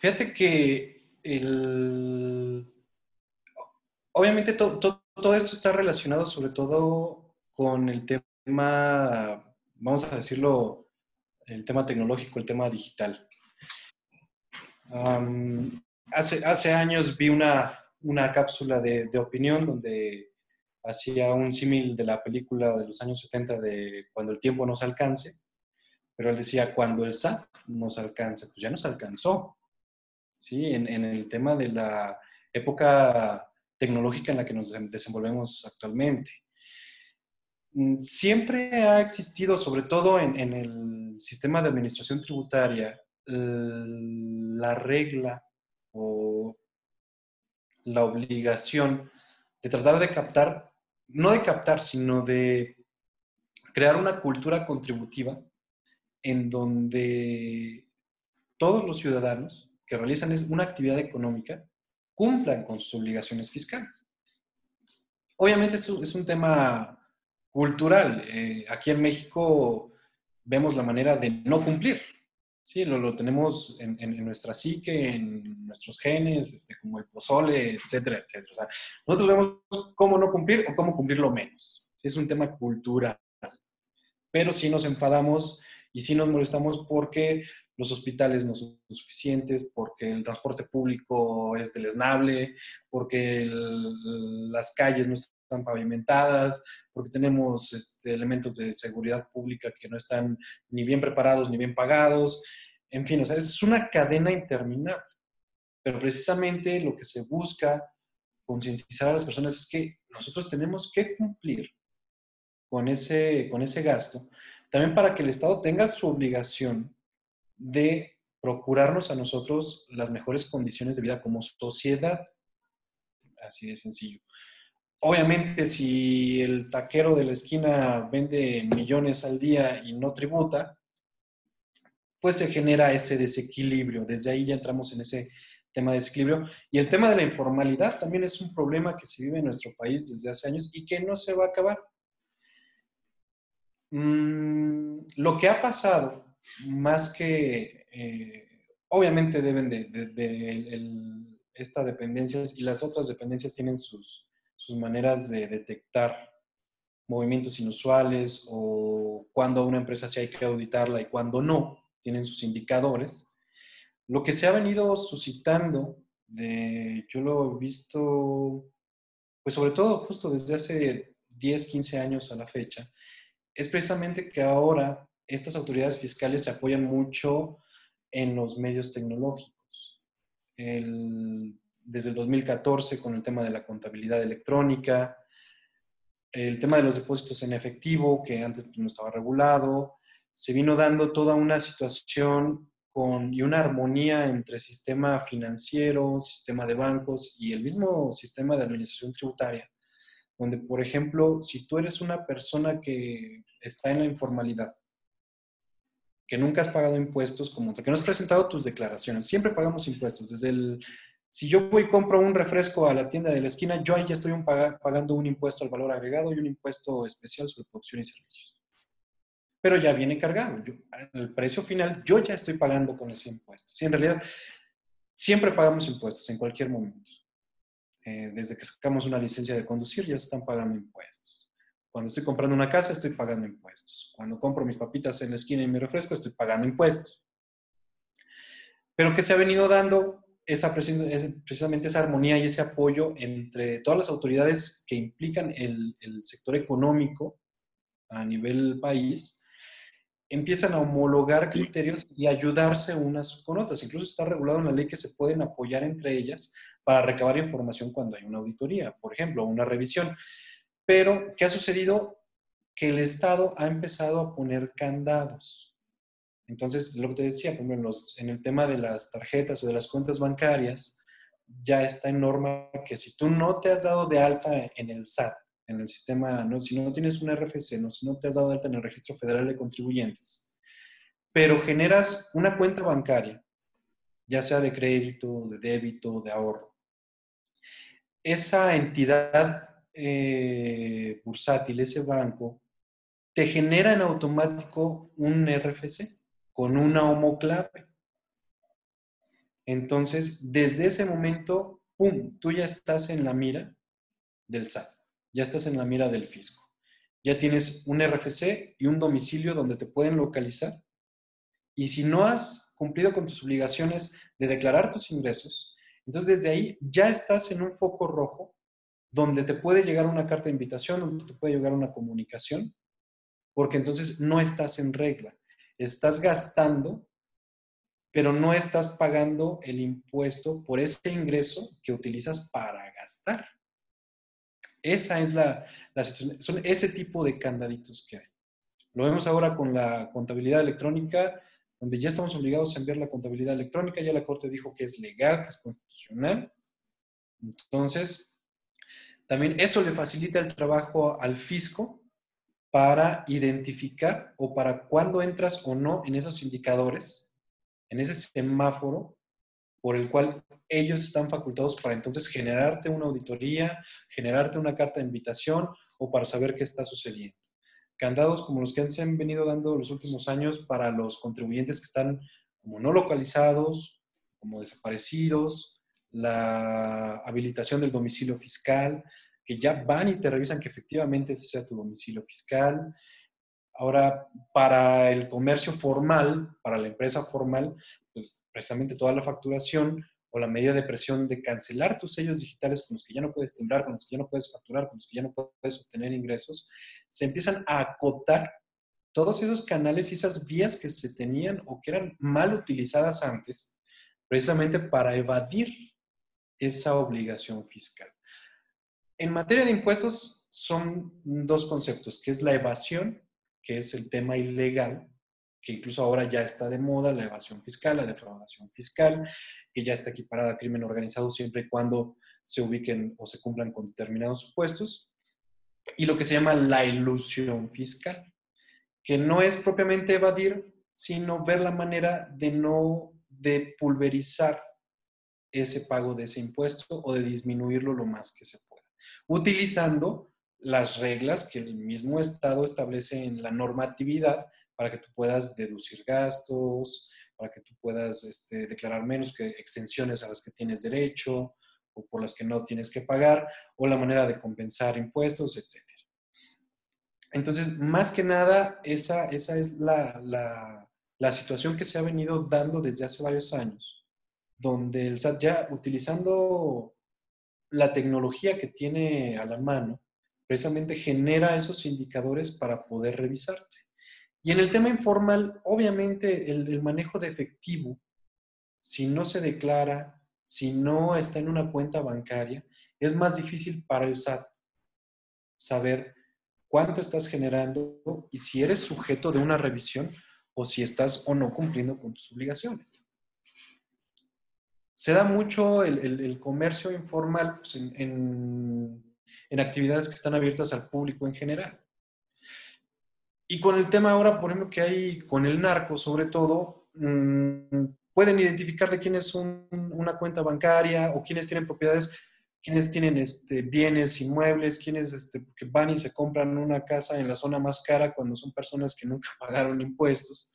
Speaker 2: Fíjate que el... obviamente todo esto está relacionado sobre todo con el tema, vamos a decirlo, el tema tecnológico, el tema digital. hace, hace años vi una, una cápsula de, de, opinión donde hacía un símil de la película de los años 70 de Cuando el tiempo nos alcance, pero él decía, cuando el SAT nos alcance, pues ya nos alcanzó, ¿sí? En, en el tema de la época tecnológica en la que nos desenvolvemos actualmente. Mm, siempre ha existido, sobre todo en, en el sistema de administración tributaria, la regla o la obligación de tratar de captar, no de captar, sino de crear una cultura contributiva en donde todos los ciudadanos que realizan una actividad económica cumplan con sus obligaciones fiscales. Obviamente esto es un tema cultural. Eh, aquí en México vemos la manera de no cumplir. Sí, lo, tenemos en, nuestra psique, en nuestros genes, este, como el pozole, etcétera, etcétera. O sea, nosotros vemos cómo no cumplir o cómo cumplirlo menos. Es un tema cultural. Pero si nos enfadamos y sí nos molestamos porque los hospitales no son suficientes, porque el transporte público es deleznable, porque las calles no están pavimentadas, porque tenemos este, elementos de seguridad pública que no están ni bien preparados ni bien pagados. En fin, o sea, es una cadena interminable. Pero precisamente lo que se busca concientizar a las personas es que nosotros tenemos que cumplir con ese, con ese gasto también para que el Estado tenga su obligación de procurarnos a nosotros las mejores condiciones de vida como sociedad. Así de sencillo. Obviamente, si el taquero de la esquina vende millones al día y no tributa, pues se genera ese desequilibrio. Desde ahí ya entramos en ese tema de desequilibrio. Y el tema de la informalidad también es un problema que se vive en nuestro país desde hace años y que no se va a acabar. Mm, lo que ha pasado, más que, eh, obviamente deben de, esta dependencia y las otras dependencias tienen sus, sus maneras de detectar movimientos inusuales o cuando una empresa sí hay que auditarla y cuando no, tienen sus indicadores. Lo que se ha venido suscitando, de, yo lo he visto, pues sobre todo justo desde hace 10, 15 años a la fecha, es precisamente que ahora estas autoridades fiscales se apoyan mucho en los medios tecnológicos. Desde el 2014 con el tema de la contabilidad electrónica, el tema de los depósitos en efectivo, que antes pues, no estaba regulado, se vino dando toda una situación con, y una armonía entre sistema financiero, sistema de bancos y el mismo sistema de administración tributaria, donde, por ejemplo, si tú eres una persona que está en la informalidad, que nunca has pagado impuestos, como que no has presentado tus declaraciones, siempre pagamos impuestos. Desde el, si yo voy y compro un refresco a la tienda de la esquina, yo ahí ya estoy pagando un impuesto al valor agregado y un impuesto especial sobre producción y servicios. Pero ya viene cargado. El precio final, yo ya estoy pagando con ese impuesto. Sí, en realidad, siempre pagamos impuestos en cualquier momento. Eh, desde que sacamos una licencia de conducir ya se están pagando impuestos. Cuando estoy comprando una casa estoy pagando impuestos. Cuando compro mis papitas en la esquina y mi refresco estoy pagando impuestos. Pero que se ha venido dando esa, precisamente esa armonía y ese apoyo entre todas las autoridades que implican el, el sector económico a nivel país, empiezan a homologar criterios y ayudarse unas con otras. Incluso está regulado en la ley que se pueden apoyar entre ellas para recabar información cuando hay una auditoría, por ejemplo, una revisión. Pero, ¿qué ha sucedido? Que el Estado ha empezado a poner candados. Entonces, lo que te decía, en, los, en el tema de las tarjetas o de las cuentas bancarias, ya está en norma que si tú no te has dado de alta en el SAT, en el sistema, no, si no tienes un RFC, no, si no te has dado de alta en el Registro Federal de Contribuyentes, pero generas una cuenta bancaria, ya sea de crédito, de débito, de ahorro, esa entidad eh, bursátil, ese banco, te genera en automático un RFC con una homoclave. Entonces, desde ese momento, ¡pum!, tú ya estás en la mira del SAT, ya estás en la mira del fisco. Ya tienes un RFC y un domicilio donde te pueden localizar. Y si no has cumplido con tus obligaciones de declarar tus ingresos, entonces desde ahí ya estás en un foco rojo donde te puede llegar una carta de invitación, donde te puede llegar una comunicación, porque entonces no estás en regla. Estás gastando pero no estás pagando el impuesto por ese ingreso que utilizas para gastar. Esa es la, situación, son ese tipo de candaditos que hay. Lo vemos ahora con la contabilidad electrónica, donde ya estamos obligados a enviar la contabilidad electrónica, ya la Corte dijo que es legal, que es constitucional. Entonces, también eso le facilita el trabajo al fisco para identificar o para cuándo entras o no en esos indicadores en ese semáforo por el cual ellos están facultados para entonces generarte una auditoría, generarte una carta de invitación o para saber qué está sucediendo. Candados como los que se han venido dando los últimos años para los contribuyentes que están como no localizados, como desaparecidos, la habilitación del domicilio fiscal, que ya van y te revisan que efectivamente ese sea tu domicilio fiscal, Ahora, para el comercio formal, para la empresa formal, pues precisamente toda la facturación o la medida de presión de cancelar tus sellos digitales con los que ya no puedes timbrar, con los que ya no puedes facturar, con los que ya no puedes obtener ingresos, se empiezan a acotar todos esos canales y esas vías que se tenían o que eran mal utilizadas antes, precisamente para evadir esa obligación fiscal. En materia de impuestos son dos conceptos, que es la evasión que es el tema ilegal, que incluso ahora ya está de moda, la evasión fiscal, la defraudación fiscal, que ya está equiparada a crimen organizado siempre y cuando se ubiquen o se cumplan con determinados supuestos, y lo que se llama la ilusión fiscal, que no es propiamente evadir, sino ver la manera de no, de pulverizar ese pago de ese impuesto o de disminuirlo lo más que se utilizando las reglas que el mismo Estado establece en la normatividad para que tú puedas deducir gastos, para que tú puedas este, declarar menos que exenciones a las que tienes derecho o por las que no tienes que pagar, o la manera de compensar impuestos, etc. Entonces, más que nada, esa, esa es la, la, la situación que se ha venido dando desde hace varios años, donde el SAT ya utilizando la tecnología que tiene a la mano, precisamente genera esos indicadores para poder revisarte. Y en el tema informal, obviamente el, manejo de efectivo, si no se declara, si no está en una cuenta bancaria, es más difícil para el SAT saber cuánto estás generando y si eres sujeto de una revisión o si estás o no cumpliendo con tus obligaciones. Se da mucho el, comercio informal pues, en actividades que están abiertas al público en general. Y con el tema ahora, por ejemplo, que hay con el narco, sobre todo, mm, pueden identificar de quién es una cuenta bancaria o quiénes tienen propiedades, quiénes tienen este, bienes inmuebles, quiénes este, van y se compran una casa en la zona más cara cuando son personas que nunca pagaron impuestos.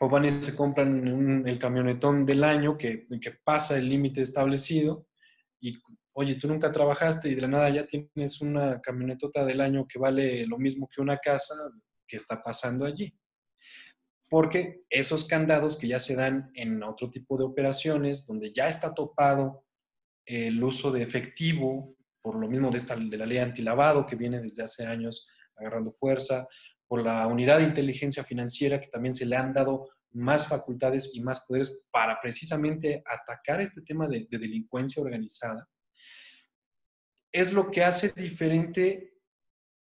Speaker 2: O van y se compran el camionetón del año que, que pasa el límite establecido y oye, tú nunca trabajaste y de la nada ya tienes una camionetota del año que vale lo mismo que una casa, ¿qué está pasando allí? Porque esos candados que ya se dan en otro tipo de operaciones, donde ya está topado el uso de efectivo, por lo mismo de, esta, de la ley antilavado que viene desde hace años agarrando fuerza, por la unidad de inteligencia financiera que también se le han dado más facultades y más poderes para precisamente atacar este tema de delincuencia organizada, es lo que hace diferente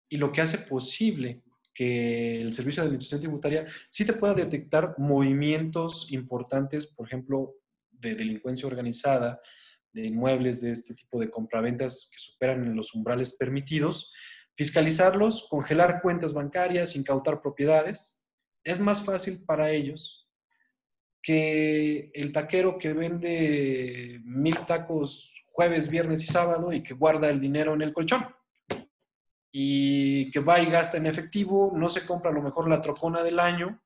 Speaker 2: y lo que hace posible que el Servicio de Administración Tributaria sí te pueda detectar movimientos importantes, por ejemplo, de delincuencia organizada, de inmuebles, de este tipo de compraventas que superan los umbrales permitidos, fiscalizarlos, congelar cuentas bancarias, incautar propiedades. Es más fácil para ellos que el taquero que vende mil tacos jueves, viernes y sábado y que guarda el dinero en el colchón y que va y gasta en efectivo, no se compra a lo mejor la trocona del año,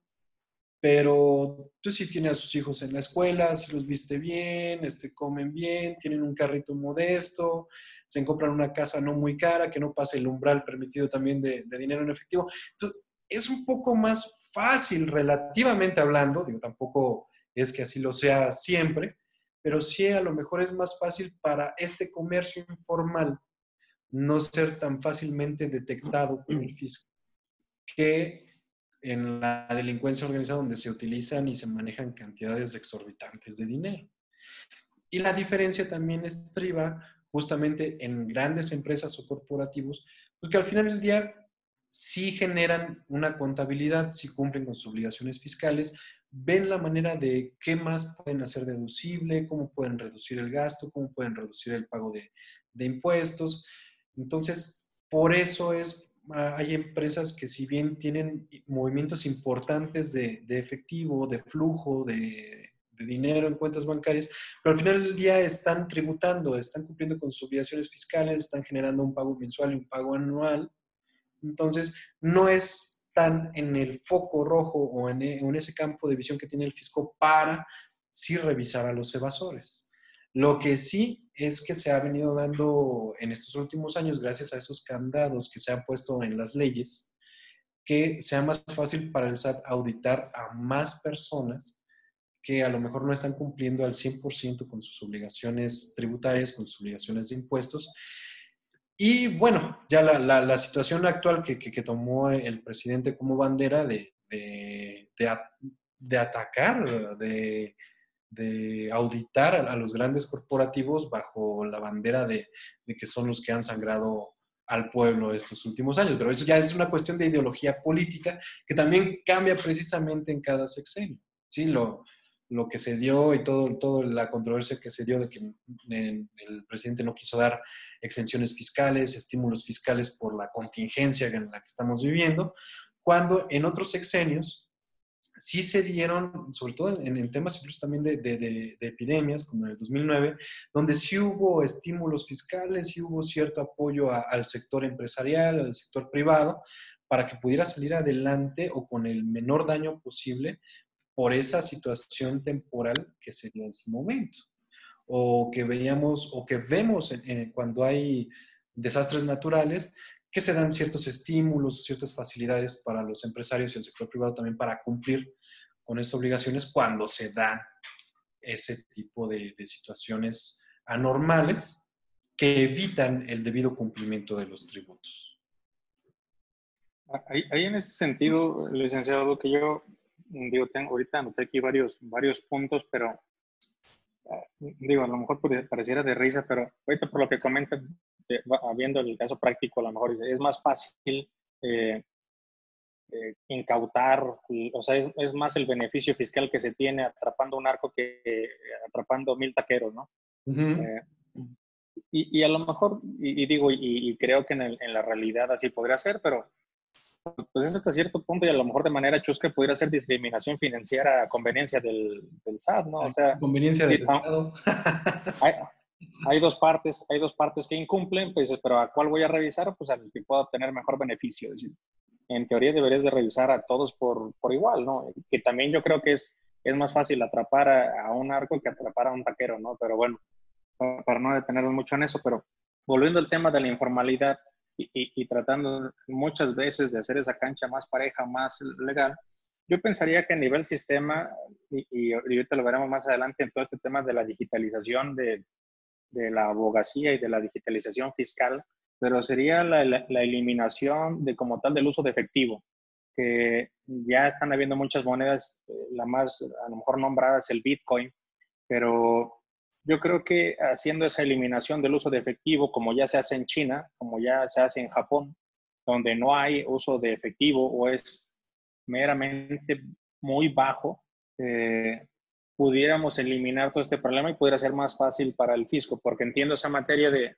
Speaker 2: pero tú sí tiene a sus hijos en la escuela, si los viste bien, este, comen bien, tienen un carrito modesto, se compran una casa no muy cara, que no pase el umbral permitido también de, de dinero en efectivo. Entonces, es un poco más fácil relativamente hablando, digo, tampoco es que así lo sea siempre, pero sí a lo mejor es más fácil para este comercio informal no ser tan fácilmente detectado por el fisco que en la delincuencia organizada donde se utilizan y se manejan cantidades exorbitantes de dinero. Y la diferencia también estriba justamente en grandes empresas o corporativos, pues que al final del día sí generan una contabilidad, sí cumplen con sus obligaciones fiscales, ven la manera de qué más pueden hacer deducible, cómo pueden reducir el gasto, cómo pueden reducir el pago de, de impuestos. Entonces, por eso es, ah, hay empresas que si bien tienen movimientos importantes de, de efectivo, de flujo, de, de, dinero en cuentas bancarias, pero al final del día están tributando, están cumpliendo con sus obligaciones fiscales, están generando un pago mensual y un pago anual. Entonces, no es tan en el foco rojo o en, en ese campo de visión que tiene el fisco para sí revisar a los evasores. Lo que sí es que se ha venido dando en estos últimos años, gracias a esos candados que se han puesto en las leyes, que sea más fácil para el SAT auditar a más personas que a lo mejor no están cumpliendo al 100% con sus obligaciones tributarias, con sus obligaciones de impuestos. Y bueno, ya la, la, situación actual que, que, tomó el presidente como bandera de, de, de, de atacar, de de auditar a, los grandes corporativos bajo la bandera de, que son los que han sangrado al pueblo estos últimos años. Pero eso ya es una cuestión de ideología política que también cambia precisamente en cada sexenio. ¿sí? Lo, lo que se dio y todo, todo la controversia que se dio de que el presidente no quiso dar exenciones fiscales, estímulos fiscales por la contingencia en la que estamos viviendo, cuando en otros sexenios sí se dieron, sobre todo en, temas incluso también de, epidemias, como en el 2009, donde sí hubo estímulos fiscales, sí hubo cierto apoyo al sector empresarial, al sector privado, para que pudiera salir adelante o con el menor daño posible por esa situación temporal que se dio en su momento. O que veíamos, o que vemos cuando hay desastres naturales, que se dan ciertos estímulos, ciertas facilidades para los empresarios y el sector privado también para cumplir con esas obligaciones cuando se dan ese tipo de, situaciones anormales que evitan el debido cumplimiento de los tributos.
Speaker 1: Ahí, en ese sentido, licenciado, que yo digo, tengo ahorita anoté aquí varios, varios puntos, pero ah, digo, a lo mejor pareciera de risa, pero ahorita por lo que comentan, viendo el caso práctico, a lo mejor es más fácil eh, eh, incautar, o sea, es, más el beneficio fiscal que se tiene atrapando un arco que atrapando mil taqueros, ¿no? Eh, y, a lo mejor, y, digo, y, creo que en, la realidad así podría ser, pero pues es hasta cierto punto y a lo mejor de manera chusca pudiera ser discriminación financiera a conveniencia del, SAT, ¿no? O sea,
Speaker 2: conveniencia del Estado.
Speaker 1: hay dos partes, hay dos partes que incumplen, pues, pero ¿a cuál voy a revisar? Pues al que pueda obtener mejor beneficio. en teoría deberías de revisar a todos por, por igual, ¿no? Que también yo creo que es, es más fácil atrapar a, un arco que atrapar a un taquero, ¿no? Pero bueno, para, no detenernos mucho en eso, pero volviendo al tema de la informalidad y, y, tratando muchas veces de hacer esa cancha más pareja, más legal, yo pensaría que a nivel sistema, y, y, ahorita lo veremos más adelante en todo este tema de la digitalización de, de la abogacía y de la digitalización fiscal, pero sería la, la, eliminación de como tal del uso de efectivo, que ya están habiendo muchas monedas, eh, la más a lo mejor nombrada es el Bitcoin, pero yo creo que haciendo esa eliminación del uso de efectivo, como ya se hace en China, como ya se hace en Japón, donde no hay uso de efectivo o es meramente muy bajo, eh, pudiéramos eliminar todo este problema y pudiera ser más fácil para el fisco, porque entiendo esa materia de,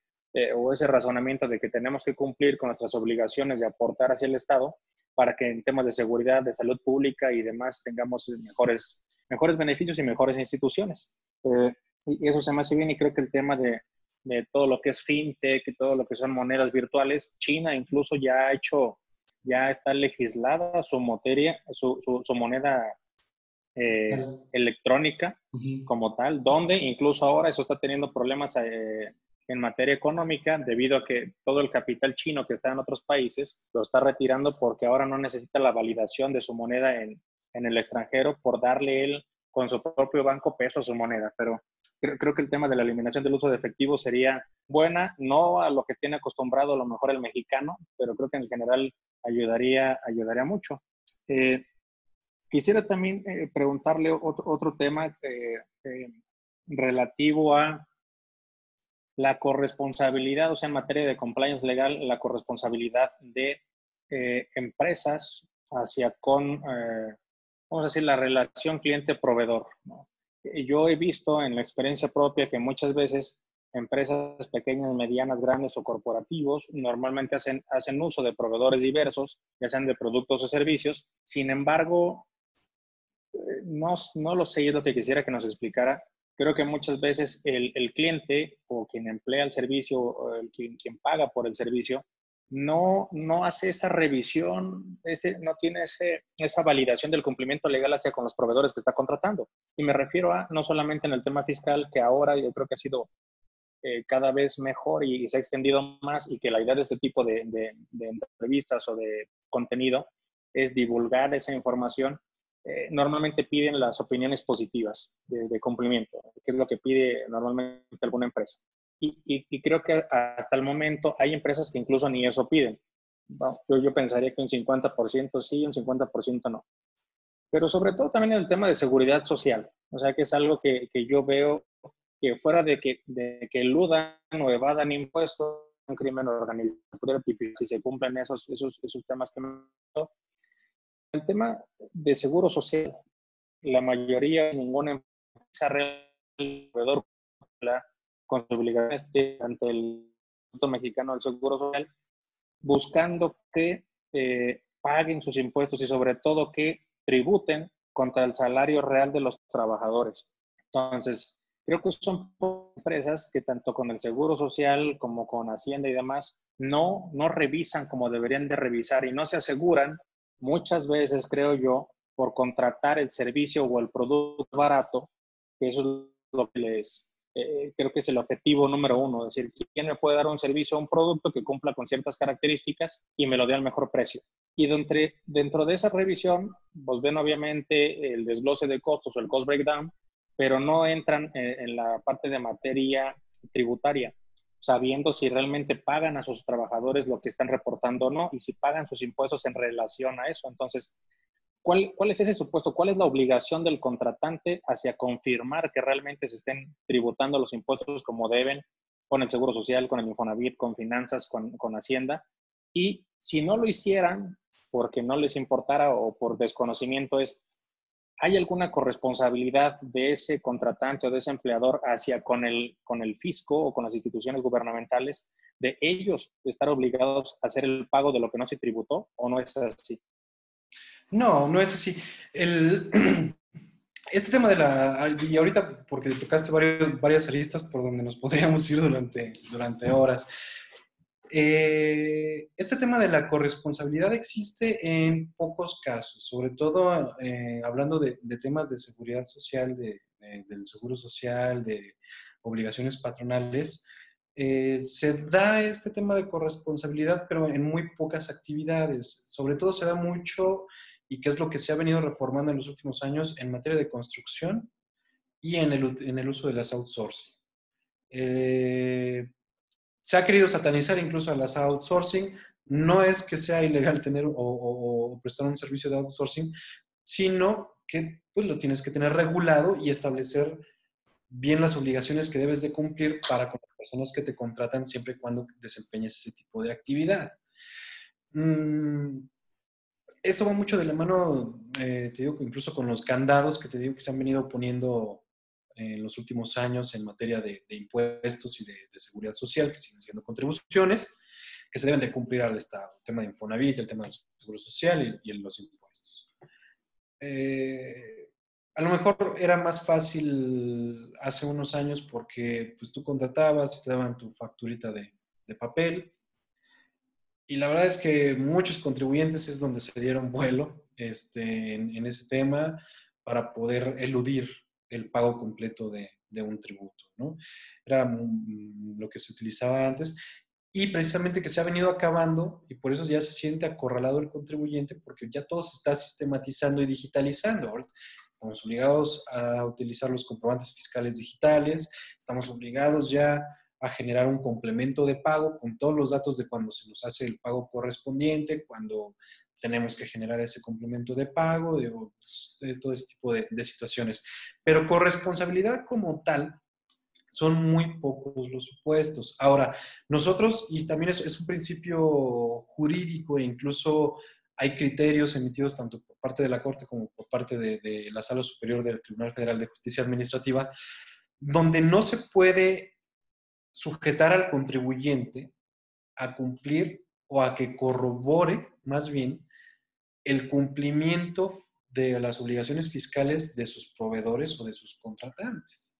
Speaker 1: o ese razonamiento de que tenemos que cumplir con nuestras obligaciones de aportar hacia el Estado para que en temas de seguridad, de salud pública y demás tengamos mejores, mejores beneficios y mejores instituciones. Eh, y eso se me hace bien y creo que el tema de, de todo lo que es fintech y todo lo que son monedas virtuales, China incluso ya ha hecho, ya está legislada su materia, su, su, moneda eh, electrónica como tal, donde incluso ahora eso está teniendo problemas eh, en materia económica debido a que todo el capital chino que está en otros países lo está retirando porque ahora no necesita la validación de su moneda en, en el extranjero por darle él con su propio banco peso a su moneda. Pero creo, que el tema de la eliminación del uso de efectivo sería buena, no a lo que tiene acostumbrado a lo mejor el mexicano, pero creo que en general ayudaría, ayudaría mucho. Eh, quisiera también eh, preguntarle otro, otro tema eh, relativo a la corresponsabilidad, o sea, en materia de compliance legal, la corresponsabilidad de empresas hacia con, vamos a decir, la relación cliente-proveedor. ¿no? Yo he visto en la experiencia propia que muchas veces empresas pequeñas, medianas, grandes o corporativos normalmente hacen, hacen uso de proveedores diversos, ya sean de productos o servicios. Sin embargo, eh, no, no lo sé, es lo que quisiera que nos explicara. Creo que muchas veces el, el cliente o quien emplea el servicio o el, quien, quien paga por el servicio no, no hace esa revisión, ese, no tiene ese, esa validación del cumplimiento legal hacia con los proveedores que está contratando. Y me refiero a no solamente en el tema fiscal, que ahora yo creo que ha sido eh, cada vez mejor y, se ha extendido más y que la idea de este tipo de, entrevistas o de contenido es divulgar esa información. Eh, normalmente piden las opiniones positivas de cumplimiento, que es lo que pide normalmente alguna empresa. Y, creo que hasta el momento hay empresas que incluso ni eso piden. yo, yo pensaría que un 50% sí, un 50% no. Pero sobre todo también el tema de seguridad social. O sea, que es algo que, que yo veo que fuera de que, de que eludan o evadan impuestos, un crimen organizado, si se cumplen esos, esos, esos temas que me... El tema de seguro social, la mayoría, ninguna empresa alrededor con sus obligaciones ante el Instituto Mexicano del Seguro Social, buscando que eh, paguen sus impuestos y sobre todo que tributen contra el salario real de los trabajadores. Entonces, creo que son empresas que tanto con el Seguro Social como con Hacienda y demás no, no revisan como deberían de revisar y no se aseguran muchas veces, creo yo, por contratar el servicio o el producto barato, que eso es lo que les, eh, creo que es el objetivo número uno, es decir, quién me puede dar un servicio o un producto que cumpla con ciertas características y me lo dé al mejor precio. Y dentro, dentro de esa revisión, pues ven obviamente el desglose de costos o el cost breakdown, pero no entran en, en la parte de materia tributaria, sabiendo si realmente pagan a sus trabajadores lo que están reportando o no y si pagan sus impuestos en relación a eso. Entonces, ¿Cuál, es ese supuesto? ¿Cuál es la obligación del contratante hacia confirmar que realmente se estén tributando los impuestos como deben con el Seguro Social, con el Infonavit, con finanzas, con, con Hacienda? Y si no lo hicieran porque no les importara o por desconocimiento es, ¿hay alguna corresponsabilidad de ese contratante o de ese empleador hacia con el, con el fisco o con las instituciones gubernamentales de ellos estar obligados a hacer el pago de lo que no se tributó o no es así?
Speaker 2: No, no es así. Este tema de la... Y ahorita, porque tocaste varios, varias aristas por donde nos podríamos ir durante, durante horas. Eh, este tema de la corresponsabilidad existe en pocos casos, sobre todo eh, hablando de, temas de seguridad social, de, del seguro social, de obligaciones patronales. Eh, se da este tema de corresponsabilidad, pero en muy pocas actividades. Sobre todo se da mucho y qué es lo que se ha venido reformando en los últimos años en materia de construcción y en el, en el uso de las outsourcing. Eh, se ha querido satanizar incluso a las outsourcing. No es que sea ilegal tener o, prestar un servicio de outsourcing, sino que pues, lo tienes que tener regulado y establecer bien las obligaciones que debes de cumplir para con las personas que te contratan siempre y cuando desempeñes ese tipo de actividad. mm, esto va mucho de la mano, eh, te digo incluso con los candados que te digo que se han venido poniendo en los últimos años en materia de, impuestos y de, seguridad social, que siguen siendo contribuciones, que se deben de cumplir al Estado. El tema de Infonavit, el tema de seguro social y, los impuestos. Eh, a lo mejor era más fácil hace unos años porque pues, tú contratabas y te daban tu facturita de, papel. Y la verdad es que muchos contribuyentes es donde se dieron vuelo este, en, ese tema para poder eludir el pago completo de, un tributo. ¿no? Era lo que se utilizaba antes y precisamente que se ha venido acabando y por eso ya se siente acorralado el contribuyente porque ya todo se está sistematizando y digitalizando. Estamos obligados a utilizar los comprobantes fiscales digitales, estamos obligados ya a generar un complemento de pago con todos los datos de cuando se nos hace el pago correspondiente, cuando tenemos que generar ese complemento de pago, de, todo ese tipo de, de, situaciones. Pero corresponsabilidad como tal, son muy pocos los supuestos. Ahora, nosotros, y también es, un principio jurídico e incluso hay criterios emitidos tanto por parte de la Corte como por parte de, la Sala Superior del Tribunal Federal de Justicia Administrativa, donde no se puede sujetar al contribuyente a cumplir o a que corrobore más bien el cumplimiento de las obligaciones fiscales de sus proveedores o de sus contratantes.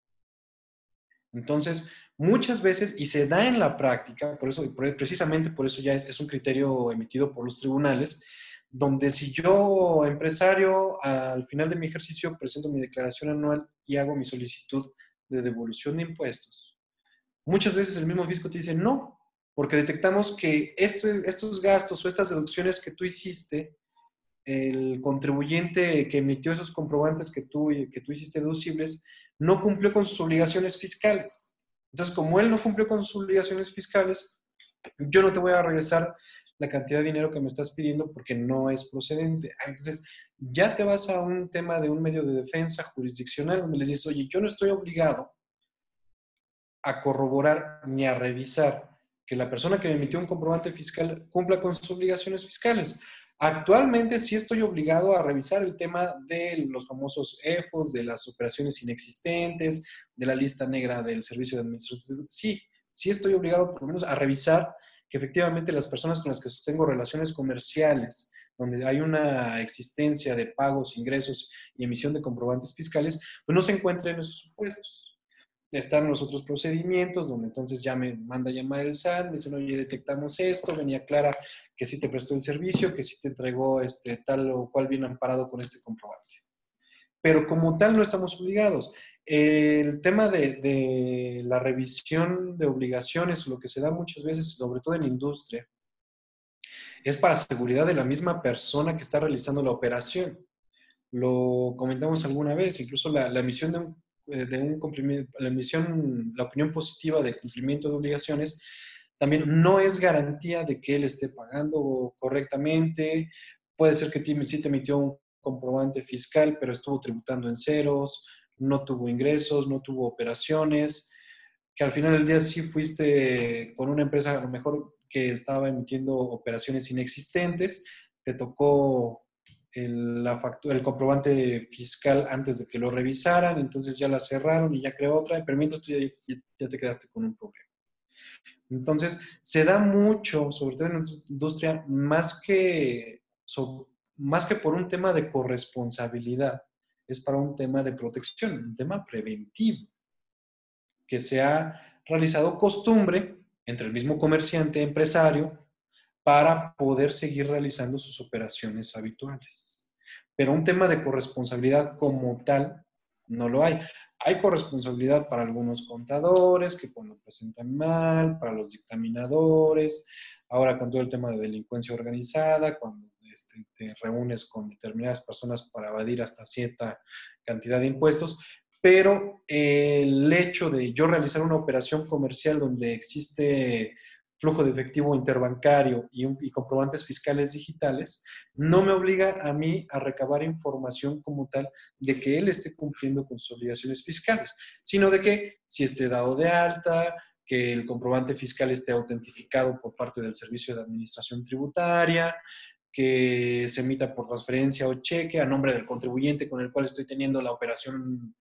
Speaker 2: Entonces, muchas veces, y se da en la práctica, por eso, precisamente por eso ya es, un criterio emitido por los tribunales, donde si yo, empresario, al final de mi ejercicio presento mi declaración anual y hago mi solicitud de devolución de impuestos, muchas veces el mismo fisco te dice no, porque detectamos que este, estos gastos o estas deducciones que tú hiciste, el contribuyente que emitió esos comprobantes que tú, que tú hiciste deducibles, no cumplió con sus obligaciones fiscales. Entonces, como él no cumplió con sus obligaciones fiscales, yo no te voy a regresar la cantidad de dinero que me estás pidiendo porque no es procedente. Entonces, ya te vas a un tema de un medio de defensa jurisdiccional donde les dices, oye, yo no estoy obligado a corroborar ni a revisar que la persona que me emitió un comprobante fiscal cumpla con sus obligaciones fiscales. Actualmente sí estoy obligado a revisar el tema de los famosos EFOS, de las operaciones inexistentes, de la lista negra del Servicio de Administración. Sí, sí estoy obligado por lo menos a revisar que efectivamente las personas con las que sostengo relaciones comerciales, donde hay una existencia de pagos, ingresos y emisión de comprobantes fiscales, pues no se encuentren en esos supuestos están los otros procedimientos, donde entonces ya me manda a llamar el SAT, me dicen, oye, detectamos esto, venía clara que sí te prestó el servicio, que sí te entregó este, tal o cual bien amparado con este comprobante. Pero como tal no estamos obligados. El tema de, la revisión de obligaciones, lo que se da muchas veces, sobre todo en industria, es para seguridad de la misma persona que está realizando la operación. Lo comentamos alguna vez, incluso la, la emisión de un de un cumplimiento, la emisión, la opinión positiva de cumplimiento de obligaciones, también no es garantía de que él esté pagando correctamente. Puede ser que sí te emitió un comprobante fiscal, pero estuvo tributando en ceros, no tuvo ingresos, no tuvo operaciones, que al final del día sí fuiste con una empresa a lo mejor que estaba emitiendo operaciones inexistentes, te tocó el, la factura, el comprobante fiscal antes de que lo revisaran, entonces ya la cerraron y ya creó otra, pero mientras tú ya, te quedaste con un problema. Entonces, se da mucho, sobre todo en nuestra industria, más que, más que por un tema de corresponsabilidad, es para un tema de protección, un tema preventivo, que se ha realizado costumbre entre el mismo comerciante, empresario, para poder seguir realizando sus operaciones habituales. Pero un tema de corresponsabilidad como tal no lo hay. Hay corresponsabilidad para algunos contadores que cuando presentan mal, para los dictaminadores, ahora con todo el tema de delincuencia organizada, cuando este, te reúnes con determinadas personas para evadir hasta cierta cantidad de impuestos, pero el hecho de yo realizar una operación comercial donde existe flujo de efectivo interbancario y, comprobantes fiscales digitales, no me obliga a mí a recabar información como tal de que él esté cumpliendo con sus obligaciones fiscales, sino de que si esté dado de alta, que el comprobante fiscal esté autentificado por parte del Servicio de Administración Tributaria, que se emita por transferencia o cheque a nombre del contribuyente con el cual estoy teniendo la operación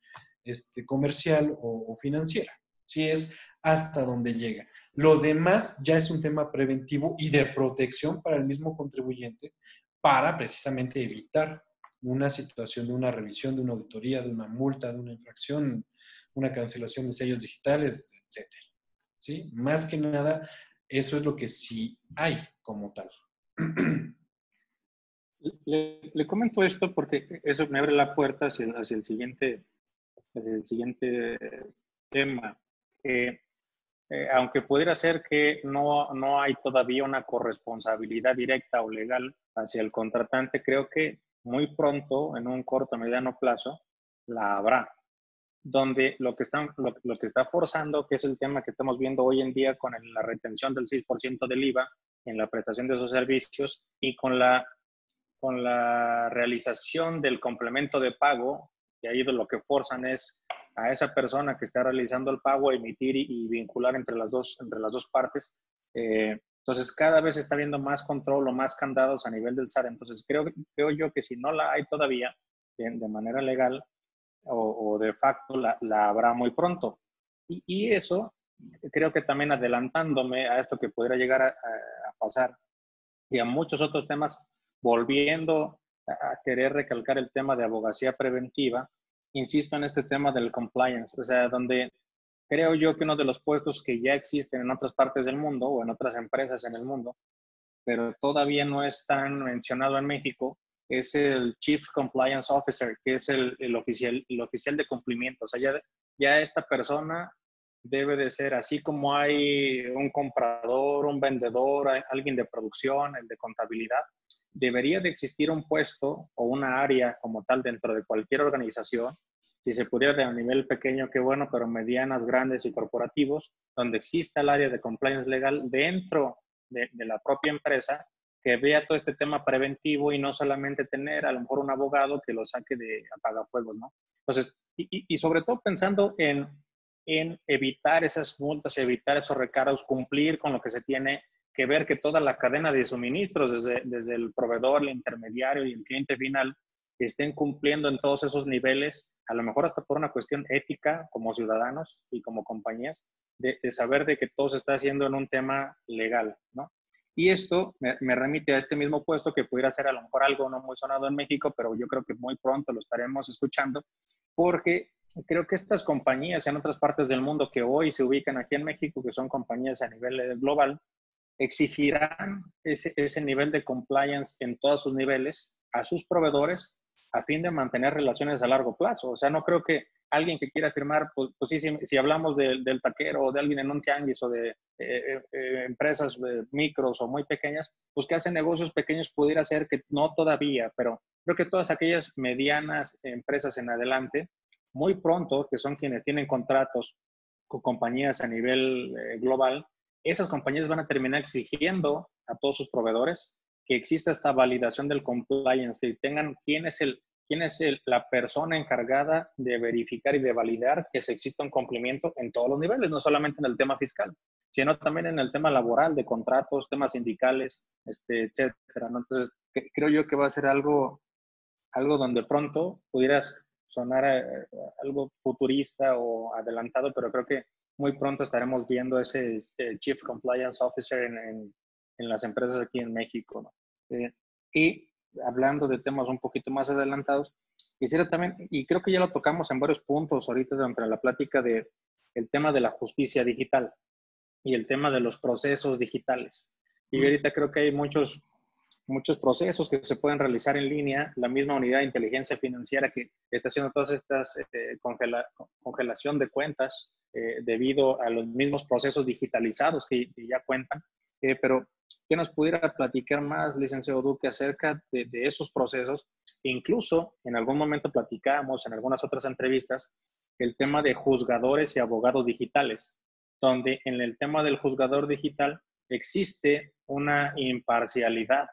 Speaker 2: este, comercial o, financiera. Sí, es hasta donde llega. Lo demás ya es un tema preventivo y de protección para el mismo contribuyente para precisamente evitar una situación de una revisión, de una auditoría, de una multa, de una infracción, una cancelación de sellos digitales, etc. ¿Sí? Más que nada, eso es lo que sí hay como tal.
Speaker 1: Le, comento esto porque eso me abre la puerta hacia, el, siguiente, hacia el siguiente tema. Eh, aunque pudiera ser que no, no hay todavía una corresponsabilidad directa o legal hacia el contratante, creo que muy pronto, en un corto o mediano plazo, la habrá. Donde lo que, están, lo, que está forzando, que es el tema que estamos viendo hoy en día con la retención del 6% del IVA en la prestación de esos servicios y con la, con la realización del complemento de pago, que ahí lo que forzan es a esa persona que está realizando el pago emitir y, vincular entre las dos, entre las dos partes. Eh, entonces, cada vez está habiendo más control o más candados a nivel del SAR. Entonces, creo, creo yo que si no la hay todavía de, de manera legal o, de facto, la, habrá muy pronto. Y, y, eso, creo que también adelantándome a esto que pudiera llegar a, a, pasar y a muchos otros temas, volviendo a querer recalcar el tema de abogacía preventiva, insisto en este tema del compliance, o sea, donde creo yo que uno de los puestos que ya existen en otras partes del mundo o en otras empresas en el mundo, pero todavía no es tan mencionado en México, es el Chief Compliance Officer, que es el, el oficial, el oficial de cumplimiento. O sea, ya, ya esta persona debe de ser, así como hay un comprador, un vendedor, alguien de producción, el de contabilidad, debería de existir un puesto o una área como tal dentro de cualquier organización si se pudiera a nivel pequeño, qué bueno, pero medianas, grandes y corporativos, donde exista el área de compliance legal dentro de, la propia empresa, que vea todo este tema preventivo y no solamente tener a lo mejor un abogado que lo saque de apagafuegos, ¿no? Entonces, y, y sobre todo pensando en, en evitar esas multas, evitar esos recargos, cumplir con lo que se tiene que ver que toda la cadena de suministros, desde, desde el proveedor, el intermediario y el cliente final, estén cumpliendo en todos esos niveles, a lo mejor hasta por una cuestión ética como ciudadanos y como compañías, de, saber de que todo se está haciendo en un tema legal, ¿no? Y esto me, me, remite a este mismo puesto que pudiera ser a lo mejor algo no muy sonado en México, pero yo creo que muy pronto lo estaremos escuchando, porque creo que estas compañías en otras partes del mundo que hoy se ubican aquí en México, que son compañías a nivel eh, global, exigirán ese, ese nivel de compliance en todos sus niveles a sus proveedores a fin de mantener relaciones a largo plazo. O sea, no creo que alguien que quiera firmar, pues, pues sí, si, hablamos del taquero o de alguien en un tianguis o de eh, eh, eh, empresas micros o muy pequeñas, pues que hacen negocios pequeños pudiera ser que no todavía, pero creo que todas aquellas medianas empresas en adelante, muy pronto, que son quienes tienen contratos con compañías a nivel global, esas compañías van a terminar exigiendo a todos sus proveedores que exista esta validación del compliance, que tengan quién es, el, quién es la persona encargada de verificar y de validar que se exista un cumplimiento en todos los niveles, no solamente en el tema fiscal, sino también en el tema laboral, de contratos, temas sindicales, este, etcétera. Entonces, creo yo que va a ser algo, algo donde pronto pudieras sonar eh, algo futurista o adelantado, pero creo que muy pronto estaremos viendo ese este, Chief Compliance Officer en, en las empresas aquí en México. ¿no? Eh, y hablando de temas un poquito más adelantados, quisiera también, y creo que ya lo tocamos en varios puntos ahorita de la plática de el tema de la justicia digital y el tema de los procesos digitales. Y ahorita creo que hay muchos, muchos procesos que se pueden realizar en línea. La misma unidad de inteligencia financiera que está haciendo todas estas eh, congelación de cuentas eh, debido a los mismos procesos digitalizados que, que ya cuentan. pero ¿Qué nos pudiera platicar más, licenciado Duque, acerca de, esos procesos? Incluso en algún momento platicamos en algunas otras entrevistas el tema de juzgadores y abogados digitales, donde en el tema del juzgador digital existe una imparcialidad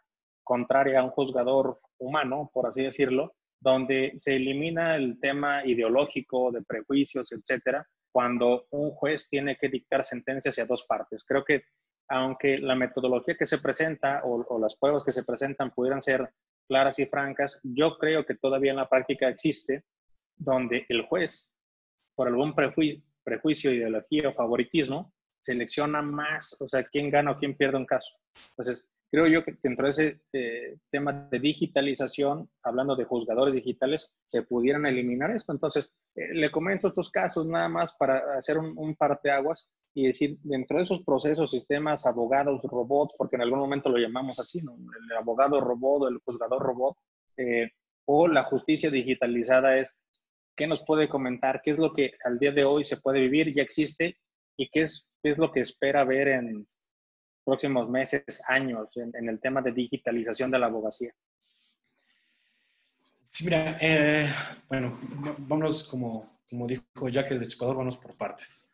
Speaker 1: contraria a un juzgador humano, por así decirlo, donde se elimina el tema ideológico de prejuicios, etcétera, cuando un juez tiene que dictar sentencias hacia dos partes. Creo que aunque la metodología que se presenta o, las pruebas que se presentan pudieran ser claras y francas, yo creo que todavía en la práctica existe donde el juez, por algún prejuicio, prejuicio ideología o favoritismo, selecciona más, o sea, quién gana o quién pierde un caso. Entonces, creo yo que dentro de ese eh, tema de digitalización, hablando de juzgadores digitales, se pudieran eliminar esto. Entonces, eh, le comento estos casos nada más para hacer un, un parteaguas y decir, dentro de esos procesos, sistemas, abogados, robots, porque en algún momento lo llamamos así, ¿no? El abogado robot, el juzgador robot, eh, o la justicia digitalizada es, ¿qué nos puede comentar? ¿Qué es lo que al día de hoy se puede vivir, ya existe, y qué es, qué es lo que espera ver en, próximos meses, años en, el tema de digitalización de la abogacía?
Speaker 2: Sí, mira, eh, bueno, vamos como, como dijo Jack el Ecuador, vamos por partes.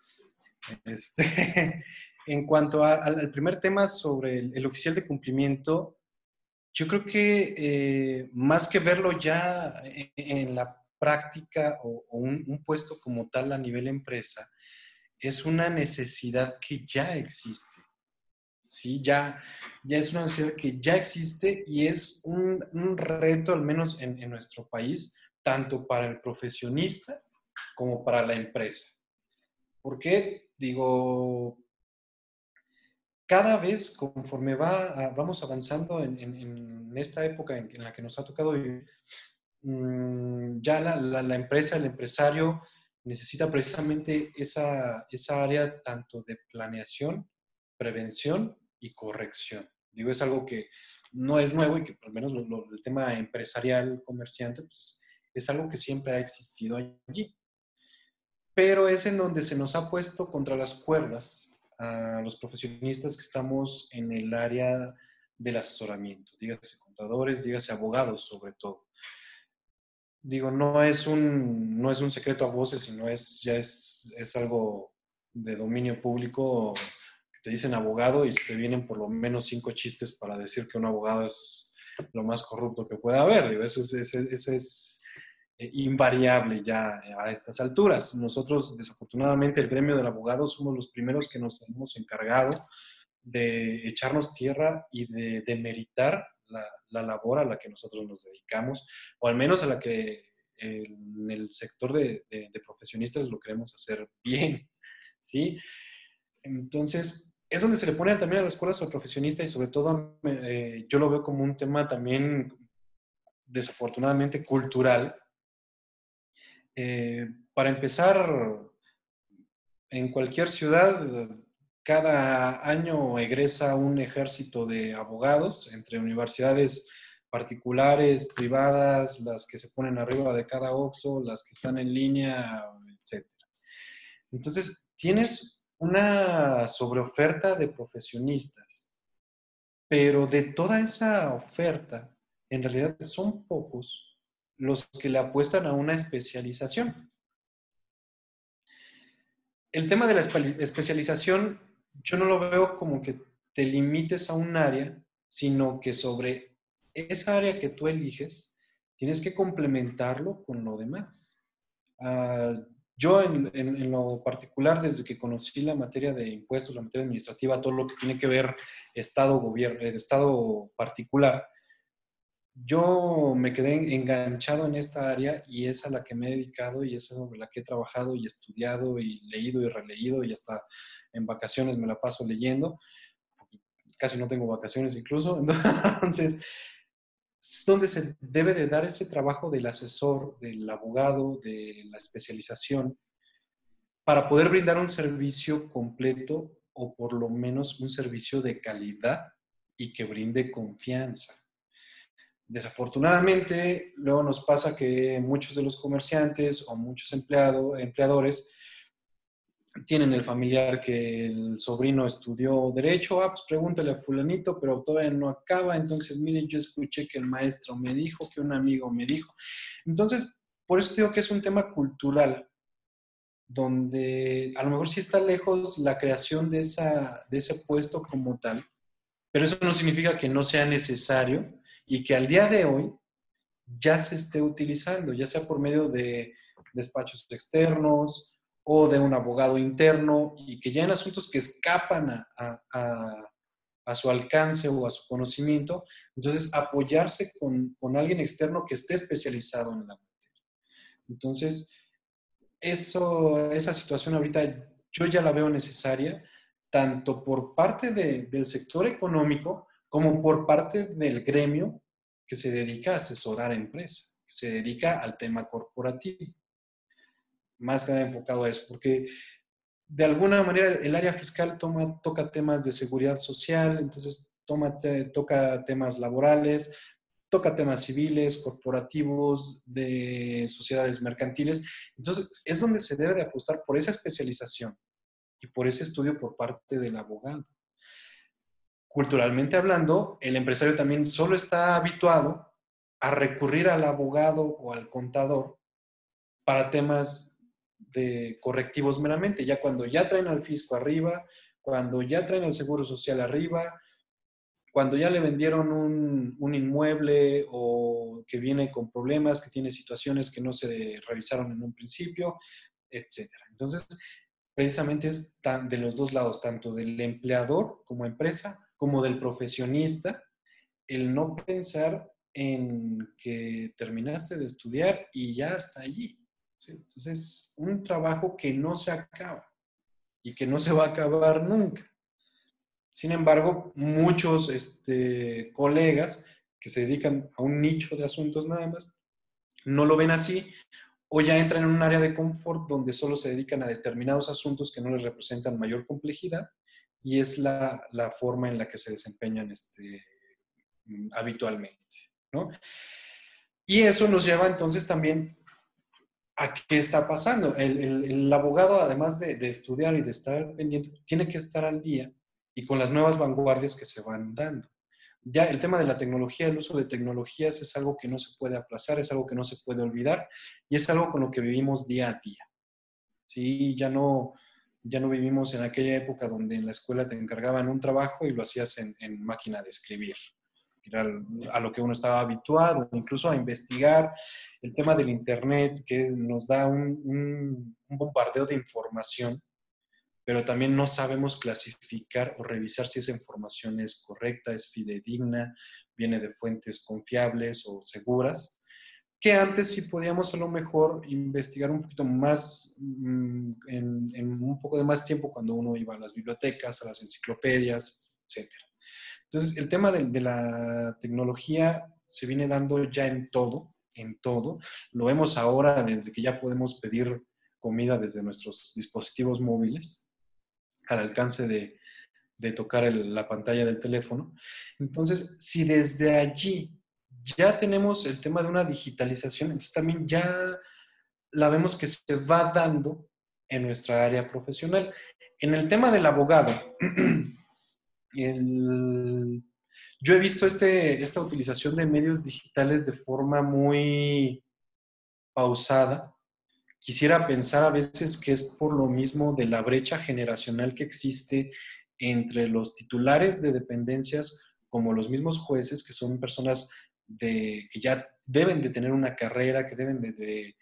Speaker 2: Este, en cuanto al primer tema sobre el, oficial de cumplimiento, yo creo que eh, más que verlo ya en, la práctica o, un, un, puesto como tal a nivel empresa, es una necesidad que ya existe. ¿Sí? Ya, ya es una necesidad que ya existe y es un, reto, al menos en, nuestro país, tanto para el profesionista como para la empresa. ¿Por qué? Digo, cada vez conforme va, vamos avanzando en, esta época en, la que nos ha tocado vivir, mm, ya la, empresa, el empresario necesita precisamente esa, esa área tanto de planeación, prevención y corrección. Digo, es algo que no es nuevo y que al menos el tema empresarial, comerciante, pues, es algo que siempre ha existido allí. Pero es en donde se nos ha puesto contra las cuerdas a los profesionistas que estamos en el área del asesoramiento, dígase contadores, dígase abogados sobre todo. Digo, no es un, no es un secreto a voces, sino es, ya es, es algo de dominio público te dicen abogado y te vienen por lo menos cinco chistes para decir que un abogado es lo más corrupto que puede haber. Digo, eso es, es eh, invariable ya a estas alturas. Nosotros, desafortunadamente, el gremio del abogado somos los primeros que nos hemos encargado de echarnos tierra y de demeritar la, la labor a la que nosotros nos dedicamos, o al menos a la que en el sector de, de, de profesionistas lo queremos hacer bien, ¿sí? Entonces, es donde se le pone también a las escuelas al profesionista y sobre todo eh, yo lo veo como un tema también desafortunadamente cultural. Eh, para empezar, en cualquier ciudad, cada año egresa un ejército de abogados entre universidades particulares, privadas, las que se ponen arriba de cada OXO, las que están en línea, etc. Entonces, tienes una sobreoferta de profesionistas, pero de toda esa oferta, en realidad son pocos los que le apuestan a una especialización. El tema de la especialización, yo no lo veo como que te limites a un área, sino que sobre esa área que tú eliges, tienes que complementarlo con lo demás. Ah, yo en, lo particular, desde que conocí la materia de impuestos, la materia administrativa, todo lo que tiene que ver Estado, gobierno, eh, Estado particular, yo me quedé enganchado en esta área y es a la que me he dedicado y es sobre la que he trabajado y estudiado y leído y releído y hasta en vacaciones me la paso leyendo. Casi no tengo vacaciones incluso. Entonces, es donde se debe de dar ese trabajo del asesor, del abogado, de la especialización, para poder brindar un servicio completo o por lo menos un servicio de calidad y que brinde confianza. Desafortunadamente, luego nos pasa que muchos de los comerciantes o muchos empleado, empleadores tienen el familiar que el sobrino estudió derecho, ah, pues pregúntale a fulanito, pero todavía no acaba, entonces miren, yo escuché que el maestro me dijo, que un amigo me dijo. Entonces, por eso digo que es un tema cultural, donde a lo mejor sí está lejos la creación de, esa, de ese puesto como tal, pero eso no significa que no sea necesario y que al día de hoy ya se esté utilizando, ya sea por medio de despachos externos, o de un abogado interno y que ya en asuntos que escapan a, su alcance o a su conocimiento, entonces apoyarse con, alguien externo que esté especializado en la materia. Entonces, esa situación ahorita yo ya la veo necesaria, tanto por parte del sector económico como por parte del gremio que se dedica a asesorar a empresas, se dedica al tema corporativo más que nada enfocado a eso, porque de alguna manera el área fiscal toma, toca temas de seguridad social, entonces toma, toca temas laborales, toca temas civiles, corporativos, de sociedades mercantiles. Entonces es donde se debe de apostar por esa especialización y por ese estudio por parte del abogado. Culturalmente hablando, el empresario también solo está habituado a recurrir al abogado o al contador para temas de correctivos meramente, ya cuando ya traen al fisco arriba, cuando ya traen al seguro social arriba, cuando ya le vendieron un, un, inmueble o que viene con problemas, que tiene situaciones que no se revisaron en un principio, etc. Entonces, precisamente es de los dos lados, tanto del empleador como empresa, como del profesionista, el no pensar en que terminaste de estudiar y ya está allí. Entonces, un trabajo que no se acaba y que no se va a acabar nunca. Sin embargo, muchos este, colegas que se dedican a un nicho de asuntos nada más, no lo ven así o ya entran en un área de confort donde solo se dedican a determinados asuntos que no les representan mayor complejidad y es la, forma en la que se desempeñan este, habitualmente. Y eso nos lleva entonces también a qué está pasando. El, abogado, además de, estudiar y de estar pendiente, tiene que estar al día y con las nuevas vanguardias que se van dando. Ya el tema de la tecnología, el uso de tecnologías es algo que no se puede aplazar, es algo que no se puede olvidar y es algo con lo que vivimos día a día. Sí, ya no, ya no vivimos en aquella época donde en la escuela te encargaban un trabajo y lo hacías en, en máquina de escribir a lo que uno estaba habituado, incluso a investigar el tema del Internet, que nos da un, bombardeo de información, pero también no sabemos clasificar o revisar si esa información es correcta, es fidedigna, viene de fuentes confiables o seguras, que antes sí podíamos a lo mejor investigar un poquito más, mm, en, un poco de más tiempo cuando uno iba a las bibliotecas, a las enciclopedias, etcétera. Entonces, el tema de, la tecnología se viene dando ya en todo, en todo. Lo vemos ahora desde que ya podemos pedir comida desde nuestros dispositivos móviles, al alcance de, tocar la pantalla del teléfono. Entonces, si desde allí ya tenemos el tema de una digitalización, entonces también ya la vemos que se va dando en nuestra área profesional. En el tema del abogado, yo he visto este, esta utilización de medios digitales de forma muy pausada. Quisiera pensar a veces que es por lo mismo de la brecha generacional que existe entre los titulares de dependencias como los mismos jueces, que son personas que ya deben de tener una carrera, que deben de,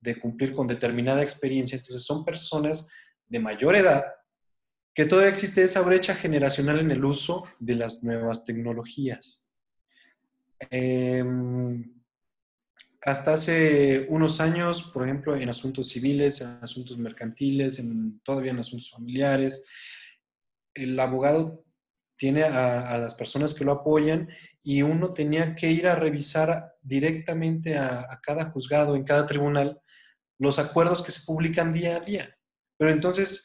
Speaker 2: de cumplir con determinada experiencia. Entonces son personas de mayor edad que todavía existe esa brecha generacional en el uso de las nuevas tecnologías. Em, hasta hace unos años, por ejemplo, en asuntos civiles, en asuntos mercantiles, en, todavía en asuntos familiares, el abogado tiene a, las personas que lo apoyan y uno tenía que ir a revisar directamente a, a cada juzgado, en cada tribunal, los acuerdos que se publican día a día. Pero entonces,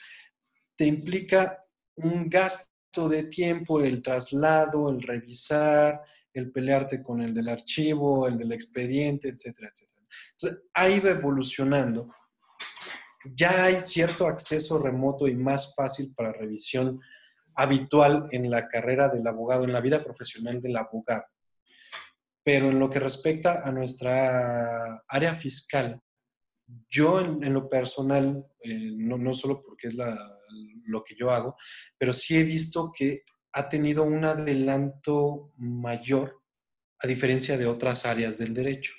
Speaker 2: te implica un gasto de tiempo, el traslado, el revisar, el pelearte con el del archivo, el del expediente, etcétera, etcétera. Entonces, ha ido evolucionando. Ya hay cierto acceso remoto y más fácil para revisión habitual en la carrera del abogado, en la vida profesional del abogado. Pero en lo que respecta a nuestra área fiscal, yo en, lo personal, eh, no, no, solo porque es lo que yo hago, pero sí he visto que ha tenido un adelanto mayor a diferencia de otras áreas del derecho.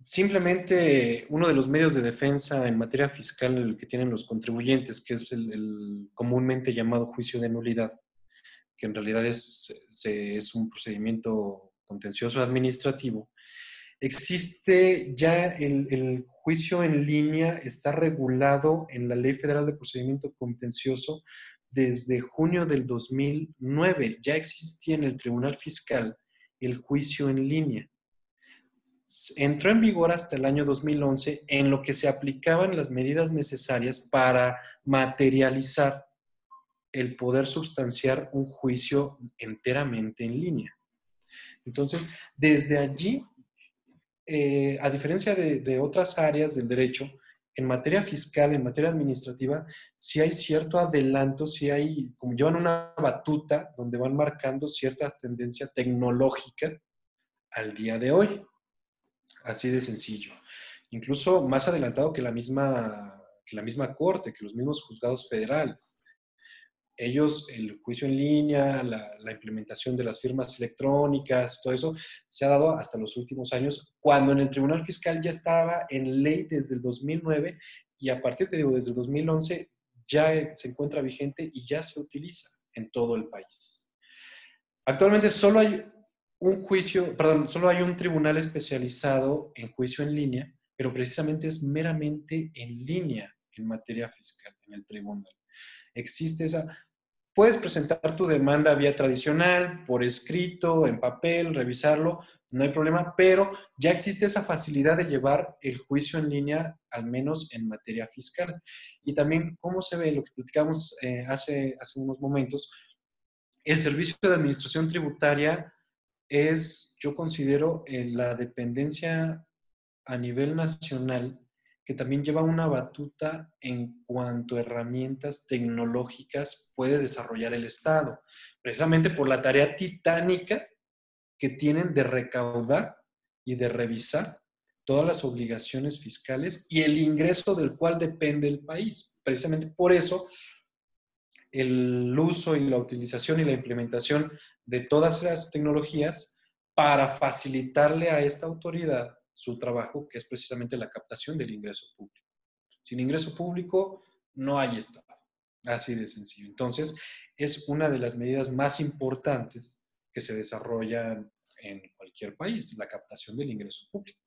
Speaker 2: simplemente uno de los medios de defensa en materia fiscal que tienen los contribuyentes, que es el, comúnmente llamado juicio de nulidad, que en realidad es, es un procedimiento contencioso administrativo, existe ya el, el, juicio en línea, está regulado en la Ley Federal de Procedimiento Contencioso desde junio del 2009. Ya existía en el Tribunal Fiscal el juicio en línea entró en vigor hasta el año 2011 en lo que se aplicaban las medidas necesarias para materializar el poder sustanciar un juicio enteramente en línea. Entonces, desde allí, eh, a diferencia de, otras áreas del derecho, en materia fiscal, en materia administrativa, si hay cierto adelanto, si hay, como llevan una batuta donde van marcando cierta tendencia tecnológica al día de hoy. Así de sencillo. Incluso más adelantado que la misma, que la misma corte, que los mismos juzgados federales. Ellos, el juicio en línea, la, implementación de las firmas electrónicas, todo eso se ha dado hasta los últimos años, cuando en el Tribunal Fiscal ya estaba en ley desde el 2009 y a partir, te digo, desde el 2011 ya se encuentra vigente y ya se utiliza en todo el país. Actualmente solo hay un juicio, perdón, solo hay un tribunal especializado en juicio en línea, pero precisamente es meramente en línea en materia fiscal, en el tribunal. Existe esa, puedes presentar tu demanda vía tradicional, por escrito, en papel, revisarlo, no hay problema, pero ya existe esa facilidad de llevar el juicio en línea, al menos en materia fiscal. Y también, ¿cómo se ve? Lo que platicamos eh, hace, hace unos momentos, el servicio de administración tributaria es, yo considero, la dependencia a nivel nacional que también lleva una batuta en cuanto a herramientas tecnológicas puede desarrollar el Estado, precisamente por la tarea titánica que tienen de recaudar y de revisar todas las obligaciones fiscales y el ingreso del cual depende el país. Precisamente por eso el uso y la utilización y la implementación de todas las tecnologías para facilitarle a esta autoridad su trabajo, que es precisamente la captación del ingreso público. Sin ingreso público no hay Estado. Así de sencillo. Entonces, es una de las medidas más importantes que se desarrollan en cualquier país, la captación del ingreso público.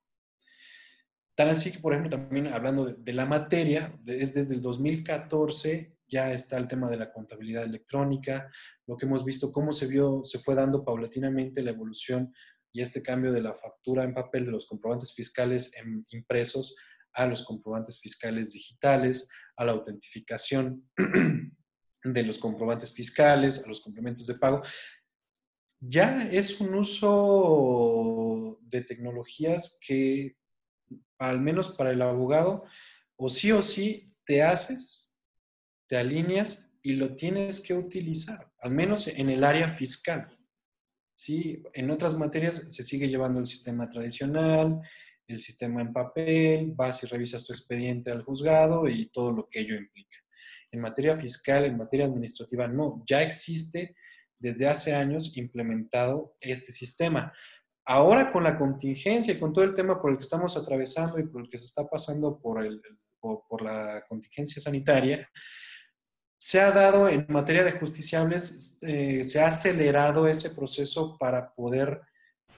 Speaker 2: Tan así que, por ejemplo, también hablando de, la materia, es desde el 2014 ya está el tema de la contabilidad electrónica, lo que hemos visto, cómo se vio, se fue dando paulatinamente la evolución y este cambio de la factura en papel de los comprobantes fiscales impresos a los comprobantes fiscales digitales, a la autentificación de los comprobantes fiscales, a los complementos de pago. Ya es un uso de tecnologías que, al menos para el abogado, o sí o sí te haces te alineas y lo tienes que utilizar, al menos en el área fiscal. ¿Sí? En otras materias se sigue llevando el sistema tradicional, el sistema en papel, vas y revisas tu expediente al juzgado y todo lo que ello implica. En materia fiscal, en materia administrativa, no, ya existe desde hace años implementado este sistema. Ahora con la contingencia y con todo el tema por el que estamos atravesando y por el que se está pasando por, el, por la contingencia sanitaria, se ha dado en materia de justiciables, eh, se ha acelerado ese proceso para poder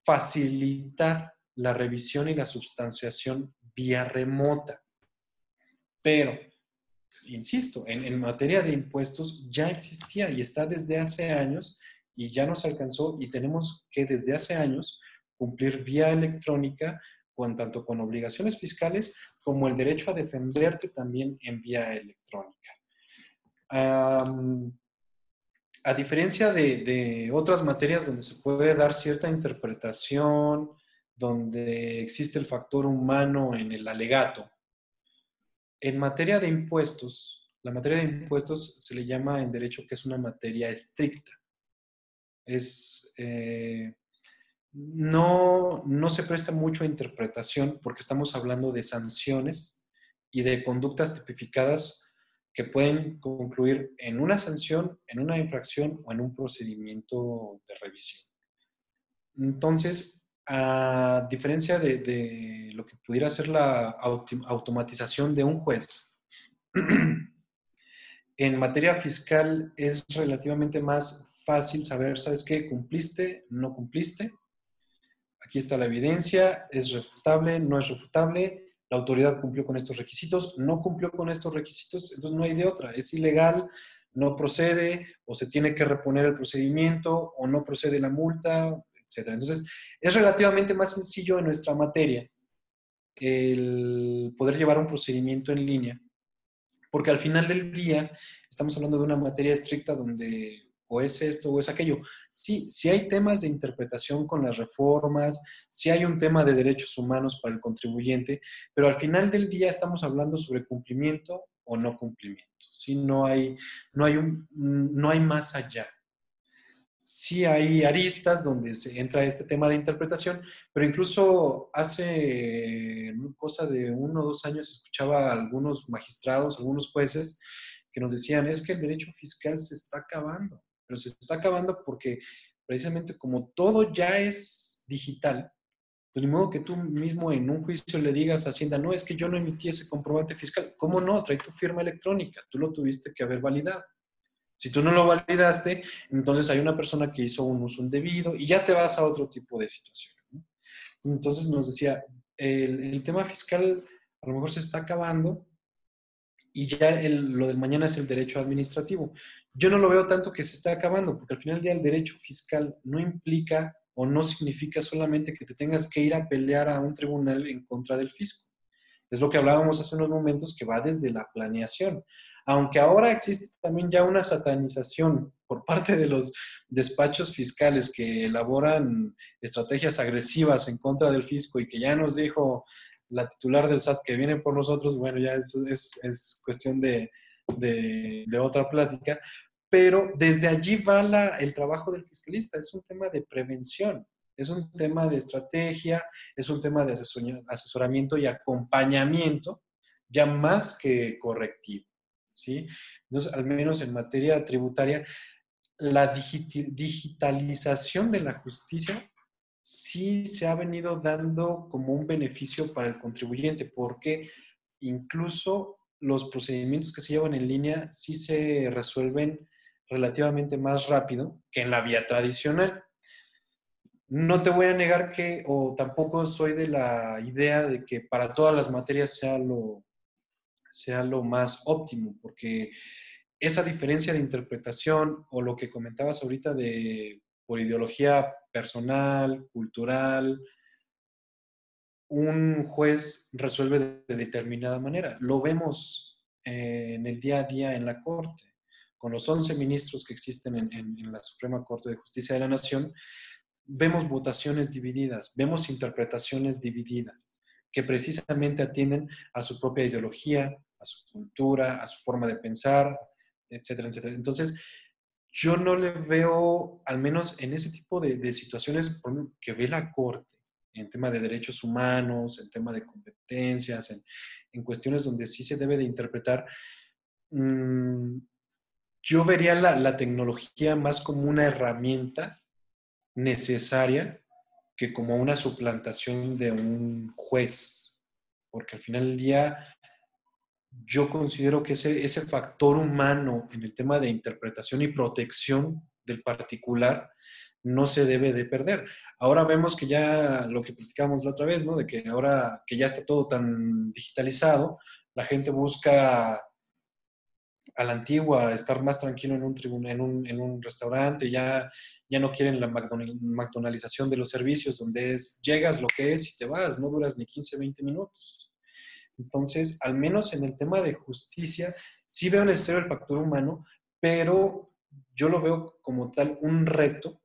Speaker 2: facilitar la revisión y la substanciación vía remota. Pero, insisto, en, materia de impuestos ya existía y está desde hace años y ya nos alcanzó y tenemos que desde hace años cumplir vía electrónica tanto con obligaciones fiscales como el derecho a defenderte también en vía electrónica a diferencia de, otras materias donde se puede dar cierta interpretación, donde existe el factor humano en el alegato, en materia de impuestos, la materia de impuestos se le llama en derecho que es una materia estricta. Es, eh, no, no se presta mucho a interpretación porque estamos hablando de sanciones y de conductas tipificadas que pueden concluir en una sanción, en una infracción o en un procedimiento de revisión. Entonces, a diferencia de, lo que pudiera ser la automatización de un juez, en materia fiscal es relativamente más fácil saber, ¿sabes qué? ¿Cumpliste? ¿No cumpliste? Aquí está la evidencia, es refutable, no es refutable, la autoridad cumplió con estos requisitos, no cumplió con estos requisitos, entonces no hay de otra, es ilegal, no procede, o se tiene que reponer el procedimiento, o no procede la multa, entonces, es relativamente más sencillo en nuestra materia el poder llevar un procedimiento en línea, porque al final del día estamos hablando de una materia estricta donde o es esto o es aquello. Sí, sí hay temas de interpretación con las reformas, sí hay un tema de derechos humanos para el contribuyente, pero al final del día estamos hablando sobre cumplimiento o no cumplimiento. ¿sí? No, hay, no, hay un, no hay más allá sí hay aristas donde se entra este tema de interpretación, pero incluso hace cosa de uno o dos años escuchaba a algunos magistrados, algunos jueces, que nos decían, es que el derecho fiscal se está acabando, pero se está acabando porque precisamente como todo ya es digital, pues ni modo que tú mismo en un juicio le digas a Hacienda, no, es que yo no emití ese comprobante fiscal. ¿Cómo no? Trae tu firma electrónica, tú lo tuviste que haber validado. Si tú no lo validaste, entonces hay una persona que hizo un uso indebido y ya te vas a otro tipo de situación. Entonces nos decía, el, tema fiscal a lo mejor se está acabando y ya lo del mañana es el derecho administrativo. Yo no lo veo tanto que se está acabando, porque al final del día el derecho fiscal no implica o no significa solamente que te tengas que ir a pelear a un tribunal en contra del fisco. Es lo que hablábamos hace unos momentos, que va desde la planeación aunque ahora existe también ya una satanización por parte de los despachos fiscales que elaboran estrategias agresivas en contra del fisco y que ya nos dijo la titular del SAT que viene por nosotros, bueno, ya es, es, cuestión de, de, otra plática, pero desde allí va el trabajo del fiscalista, es un tema de prevención, es un tema de estrategia, es un tema de asesoramiento y acompañamiento, ya más que correctivo. ¿sí? Entonces, al menos en materia tributaria, la digitalización de la justicia sí se ha venido dando como un beneficio para el contribuyente, porque incluso los procedimientos que se llevan en línea sí se resuelven relativamente más rápido que en la vía tradicional. No te voy a negar que, o tampoco soy de la idea de que para todas las materias sea lo, sea lo más óptimo, porque esa diferencia de interpretación o lo que comentabas ahorita de por ideología personal, cultural, un juez resuelve de determinada manera. Lo vemos en el día a día en la Corte. Con los 11 ministros que existen en, en, la Suprema Corte de Justicia de la Nación, vemos votaciones divididas, vemos interpretaciones divididas que precisamente atienden a su propia ideología, a su cultura, a su forma de pensar, etcétera, etcétera. Entonces, yo no le veo, al menos en ese tipo de, situaciones que ve la Corte, en tema de derechos humanos, en tema de competencias, en, cuestiones donde sí se debe de interpretar, mm, yo vería la, la tecnología más como una herramienta necesaria que como una suplantación de un juez, porque al final del día yo considero que ese, ese factor humano en el tema de interpretación y protección del particular no se debe de perder. Ahora vemos que ya lo que platicamos la otra vez, ¿no? De que ahora que ya está todo tan digitalizado, la gente busca a la antigua estar más tranquilo en un, en un, en un restaurante, ya ya no quieren la McDonaldización de los servicios, donde es, llegas lo que es y te vas, no duras ni 15, 20 minutos. Entonces, al menos en el tema de justicia, sí veo necesario el factor humano, pero yo lo veo como tal un reto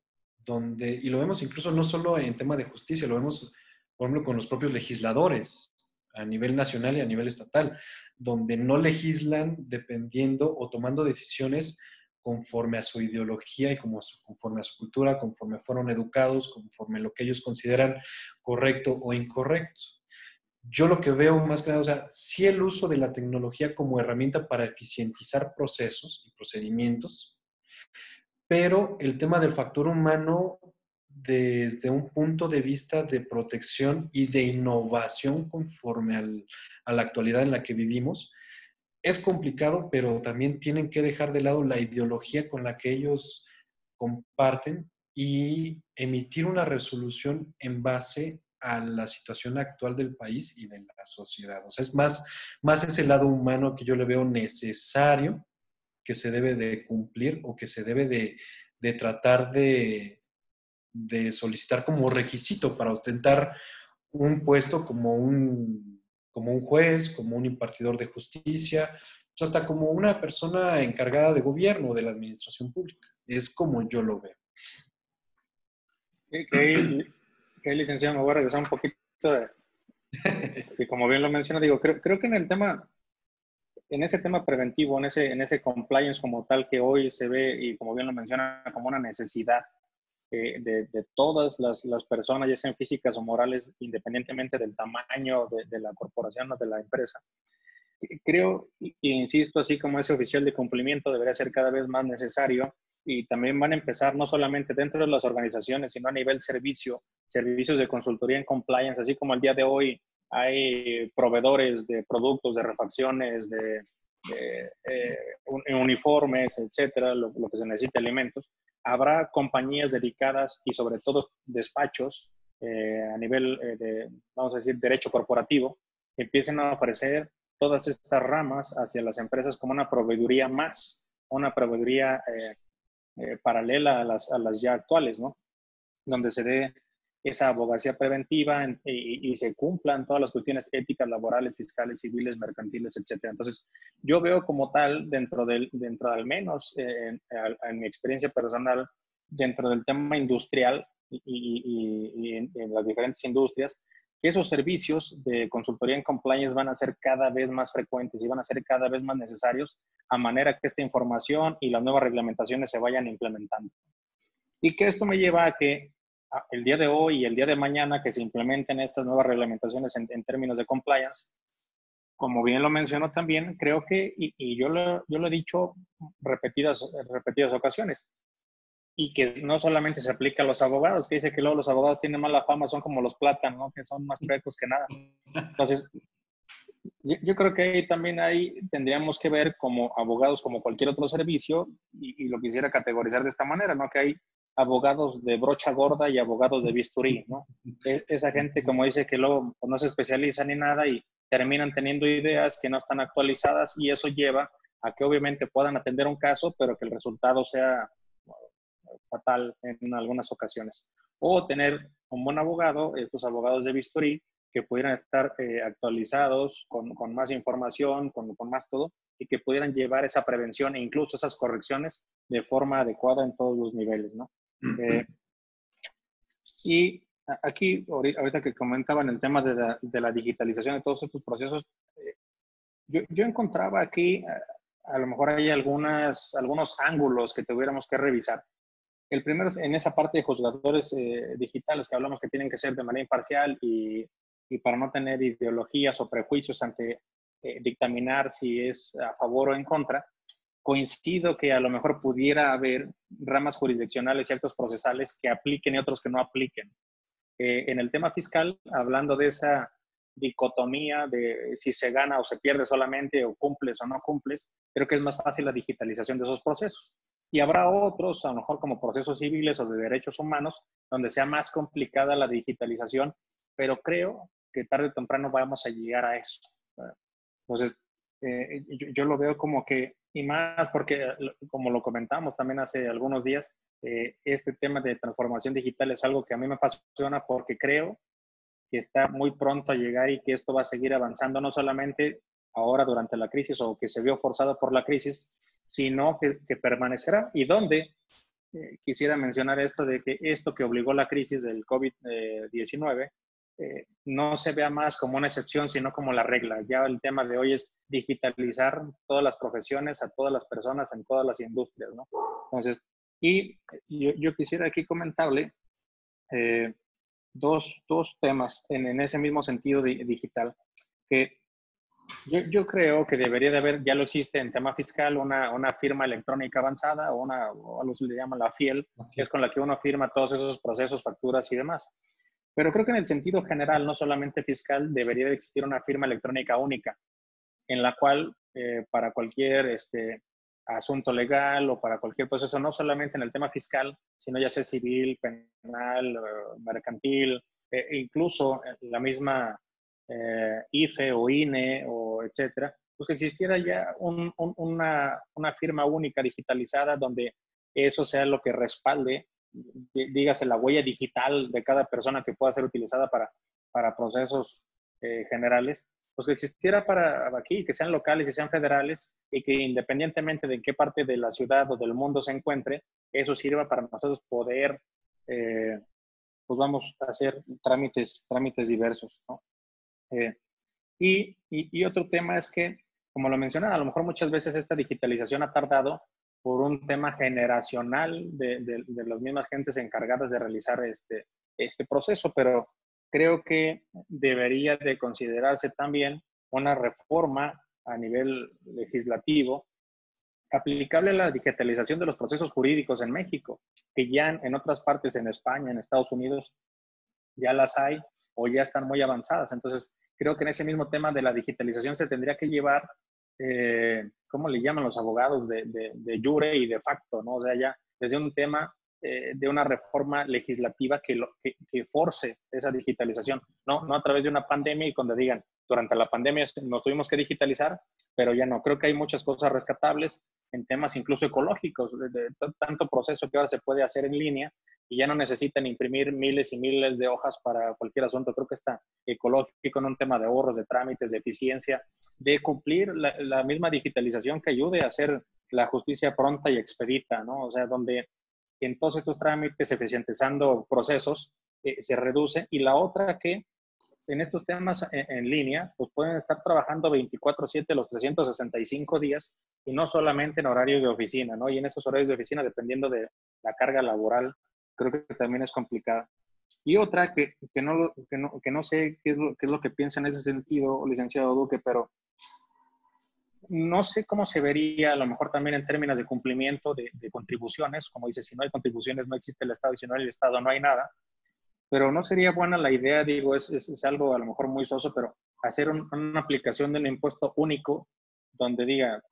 Speaker 2: donde, y lo vemos incluso no solo en tema de justicia, lo vemos, por ejemplo, con los propios legisladores a nivel nacional y a nivel estatal, donde no legislan dependiendo o tomando decisiones conforme a su ideología y como conforme a su cultura, conforme fueron educados, conforme lo que ellos consideran correcto o incorrecto. Yo lo que veo más que nada, o sea, sí el uso de la tecnología como herramienta para eficientizar procesos y procedimientos, pero el tema del factor humano desde un punto de vista de protección y de innovación conforme a la actualidad en la que vivimos. Es complicado, pero también tienen que dejar de lado la ideología con la que ellos comparten y emitir una resolución en base a la situación actual del país y de la sociedad. O sea, es más, más ese lado humano que yo le veo necesario que se debe de cumplir o que se debe de, de tratar de, de, solicitar como requisito para ostentar un puesto como un, como un juez, como un impartidor de justicia, pues hasta como una persona encargada de gobierno de la administración pública. Es como yo lo veo.
Speaker 1: Que, licenciado, me voy a regresar un poquito de, y como bien lo menciona, digo, creo, creo, que en el tema, en ese tema preventivo, en ese, en ese compliance como tal que hoy se ve y como bien lo menciona, como una necesidad eh, de, todas las, las, personas, ya sean físicas o morales, independientemente del tamaño de, de la corporación o de la empresa. Creo, e insisto, así como ese oficial de cumplimiento debería ser cada vez más necesario y también van a empezar no solamente dentro de las organizaciones, sino a nivel servicio, servicios de consultoría en compliance, así como al día de hoy hay proveedores de productos, de refacciones, de, eh, uniformes, etcétera, lo, que se necesita, alimentos. Habrá compañías dedicadas y sobre todo despachos eh, a nivel eh, de, vamos a decir, derecho corporativo, que empiecen a ofrecer todas estas ramas hacia las empresas como una proveeduría más, una proveeduría eh, paralela a las, a las, ya actuales, ¿no? Donde se dé esa abogacía preventiva y, se cumplan todas las cuestiones éticas, laborales, fiscales, civiles, mercantiles, etcétera. Entonces, yo veo como tal, dentro del, dentro al menos, eh, en, mi experiencia personal, dentro del tema industrial y, y en, en, las diferentes industrias, que esos servicios de consultoría en compliance van a ser cada vez más frecuentes y van a ser cada vez más necesarios a manera que esta información y las nuevas reglamentaciones se vayan implementando. Y que esto me lleva a que el día de hoy y el día de mañana que se implementen estas nuevas reglamentaciones en, términos de compliance, como bien lo mencionó también, creo que, y, yo, lo, he dicho repetidas, repetidas ocasiones, y que no solamente se aplica a los abogados, que dice que luego los abogados tienen mala fama, son como los plátanos, que son más chuecos que nada. Entonces, yo, creo que ahí también ahí tendríamos que ver como abogados, como cualquier otro servicio, y, lo quisiera categorizar de esta manera, ¿no? Que hay abogados de brocha gorda y abogados de bisturí, ¿no? E, esa gente, como dice, que luego pues, no se especializa ni nada y terminan teniendo ideas que no están actualizadas y eso lleva a que obviamente puedan atender un caso, pero que el resultado sea fatal en algunas ocasiones. O tener un buen abogado, estos abogados de bisturí, que pudieran estar eh, actualizados con, con, más información, con, con, más todo, y que pudieran llevar esa prevención e incluso esas correcciones de forma adecuada en todos los niveles, ¿no? Eh, y aquí, ahorita que comentaban el tema de la, de la digitalización de todos estos procesos, eh, yo, yo, encontraba aquí, a, a lo mejor hay algunas, algunos ángulos que tuviéramos que revisar. El primero es en esa parte de juzgadores eh, digitales que hablamos que tienen que ser de manera imparcial y, y para no tener ideologías o prejuicios ante eh, dictaminar si es a favor o en contra, coincido que a lo mejor pudiera haber ramas jurisdiccionales actos procesales que apliquen y otros que no apliquen. Eh, en el tema fiscal, hablando de esa dicotomía de si se gana o se pierde solamente o cumples o no cumples, creo que es más fácil la digitalización de esos procesos. Y habrá otros, a lo mejor como procesos civiles o de derechos humanos, donde sea más complicada la digitalización, pero creo que tarde o temprano vamos a llegar a eso. Entonces, eh, yo, lo veo como que, y más porque, como lo comentamos también hace algunos días, eh, este tema de transformación digital es algo que a mí me apasiona porque creo que está muy pronto a llegar y que esto va a seguir avanzando, no solamente ahora durante la crisis o que se vio forzado por la crisis, sino que, permanecerá. ¿Y dónde? Eh, quisiera mencionar esto de que esto que obligó la crisis del COVID-19 eh, no se vea más como una excepción, sino como la regla. Ya el tema de hoy es digitalizar todas las profesiones a todas las personas en todas las industrias, ¿no? Entonces, y yo, quisiera aquí comentarle eh, dos, dos, temas en, en, ese mismo sentido digital, que Yo, creo que debería de haber, ya lo existe en tema fiscal, una, una firma electrónica avanzada o una, o algo se le llama la FIEL, que es con la que uno firma todos esos procesos, facturas y demás. Pero creo que en el sentido general, no solamente fiscal, debería de existir una firma electrónica única, en la cual eh, para cualquier este, asunto legal o para cualquier proceso, no solamente en el tema fiscal, sino ya sea civil, penal, eh, mercantil, e incluso la misma eh, IFE o INE o etcétera, pues que existiera ya una, una, firma única digitalizada donde eso sea lo que respalde, dígase, la huella digital de cada persona que pueda ser utilizada para, para procesos eh, generales, pues que existiera para aquí, que sean locales y sean federales y que independientemente de en qué parte de la ciudad o del mundo se encuentre, eso sirva para nosotros poder, eh, pues vamos a hacer trámites, trámites diversos. Eh, y, y, otro tema es que, como lo mencionaba, a lo mejor muchas veces esta digitalización ha tardado por un tema generacional de, de, las mismas gentes encargadas de realizar este, este proceso, pero creo que debería de considerarse también una reforma a nivel legislativo aplicable a la digitalización de los procesos jurídicos en México, que ya en otras partes, en España, en Estados Unidos, ya las hay o ya están muy avanzadas. Entonces, creo que en ese mismo tema de la digitalización se tendría que llevar, eh, ¿cómo le llaman los abogados? De, de, de, jure y de facto, ¿no? O sea, ya desde un tema eh, de una reforma legislativa que, lo, que, que, force esa digitalización, ¿no? No a través de una pandemia y cuando digan, durante la pandemia nos tuvimos que digitalizar, pero ya no. Creo que hay muchas cosas rescatables en temas incluso ecológicos, de, tanto proceso que ahora se puede hacer en línea y ya no necesitan imprimir miles y miles de hojas para cualquier asunto. Creo que está ecológico en un tema de ahorros, de trámites, de eficiencia, de cumplir la, la misma digitalización que ayude a hacer la justicia pronta y expedita, ¿no? O sea, donde en todos estos trámites, eficientizando procesos, eh, se reduce. Y la otra que en estos temas en, línea, pues pueden estar trabajando 24/7 los 365 días y no solamente en horarios de oficina, ¿no? Y en esos horarios de oficina, dependiendo de la carga laboral, creo que también es complicada. Y otra que, que, no, que, no, que no sé qué es, lo, qué es lo que piensa en ese sentido, licenciado Duque, pero no sé cómo se vería a lo mejor también en términos de cumplimiento de, de, contribuciones, como dice, si no hay contribuciones no existe el Estado y si no hay el Estado no hay nada, pero no sería buena la idea, digo, es, es, algo a lo mejor muy soso, pero hacer una aplicación de un impuesto único donde diga,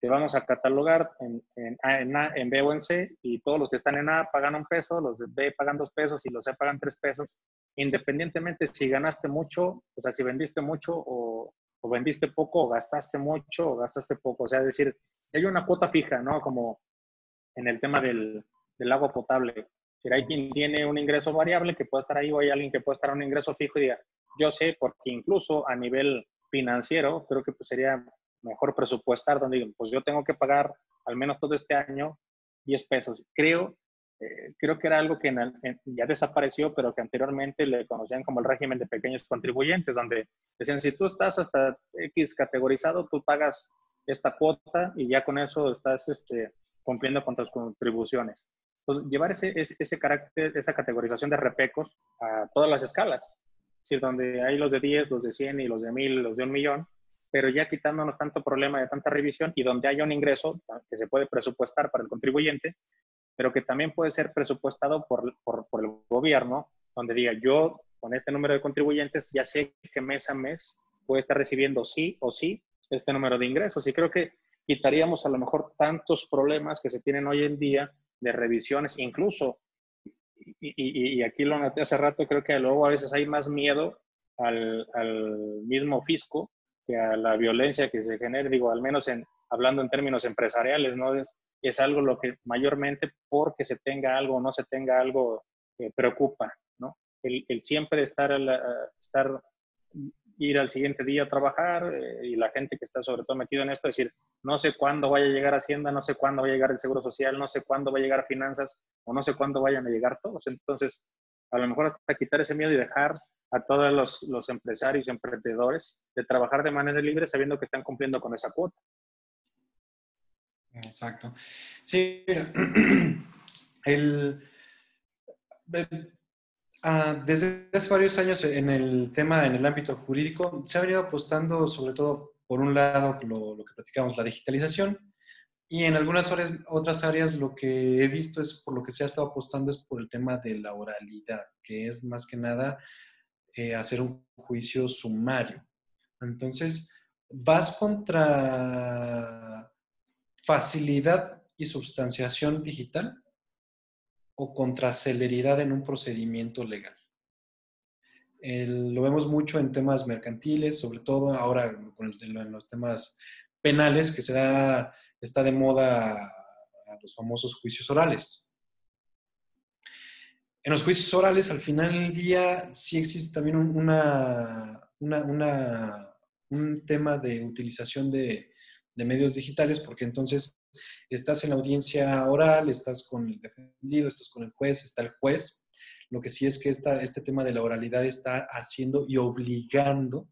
Speaker 1: te vamos a catalogar en, en, A, en, A, en B o en C y todos los que están en A pagan un peso, los de B pagan dos pesos y los C pagan tres pesos, independientemente si ganaste mucho, o sea, si vendiste mucho o, o vendiste poco o gastaste mucho o gastaste poco. O sea, es decir, hay una cuota fija, ¿no? Como en el tema del, del agua potable hay quien tiene un ingreso variable que puede estar ahí o hay alguien que puede estar en un ingreso fijo y diga, yo sé, porque incluso a nivel financiero, creo que pues sería mejor presupuestar donde digan, pues yo tengo que pagar al menos todo este año 10 pesos. Creo, eh, creo que era algo que ya desapareció, pero que anteriormente le conocían como el régimen de pequeños contribuyentes, donde decían, si tú estás hasta X categorizado, tú pagas esta cuota y ya con eso estás este, cumpliendo con tus contribuciones pues, llevar ese, ese, carácter, esa categorización de repecos a todas las escalas. Es decir, donde hay los de 10, los de 100 y los de 1000, los de un millón, pero ya quitándonos tanto problema de tanta revisión y donde haya un ingreso que se puede presupuestar para el contribuyente, pero que también puede ser presupuestado por, por, por el gobierno, donde diga yo con este número de contribuyentes ya sé que mes a mes puede estar recibiendo sí o sí este número de ingresos. Y creo que quitaríamos a lo mejor tantos problemas que se tienen hoy en día de revisiones, incluso, y, y, aquí lo noté hace rato, creo que luego a veces hay más miedo al, al, mismo fisco que a la violencia que se genera, digo, al menos en, hablando en términos empresariales, ¿no? Es, es algo lo que mayormente porque se tenga algo o no se tenga algo eh, preocupa, ¿no? El, el siempre estar, estar ir al siguiente día a trabajar eh, y la gente que está sobre todo metido en esto, decir, no sé cuándo vaya a llegar Hacienda, no sé cuándo va a llegar el Seguro Social, no sé cuándo va a llegar Finanzas o no sé cuándo vayan a llegar todos. Entonces, a lo mejor hasta quitar ese miedo y dejar a todos los, los empresarios y emprendedores de trabajar de manera libre sabiendo que están cumpliendo con esa cuota.
Speaker 2: Exacto. Sí, el, el Ah, desde hace varios años en el tema, en el ámbito jurídico, se ha venido apostando sobre todo, por un lado, lo, que platicamos, la digitalización, y en algunas otras áreas lo que he visto es por lo que se ha estado apostando es por el tema de la oralidad, que es más que nada eh, hacer un juicio sumario. Entonces, vas contra facilidad y substanciación digital o contra celeridad en un procedimiento legal. lo vemos mucho en temas mercantiles, sobre todo ahora en los temas penales, que se da, está de moda los famosos juicios orales. En los juicios orales, al final del día, sí existe también un tema de utilización de, de medios digitales, porque entonces estás en la audiencia oral, estás con el defendido, estás con el juez, está el juez. Lo que sí es que esta, este tema de la oralidad está haciendo y obligando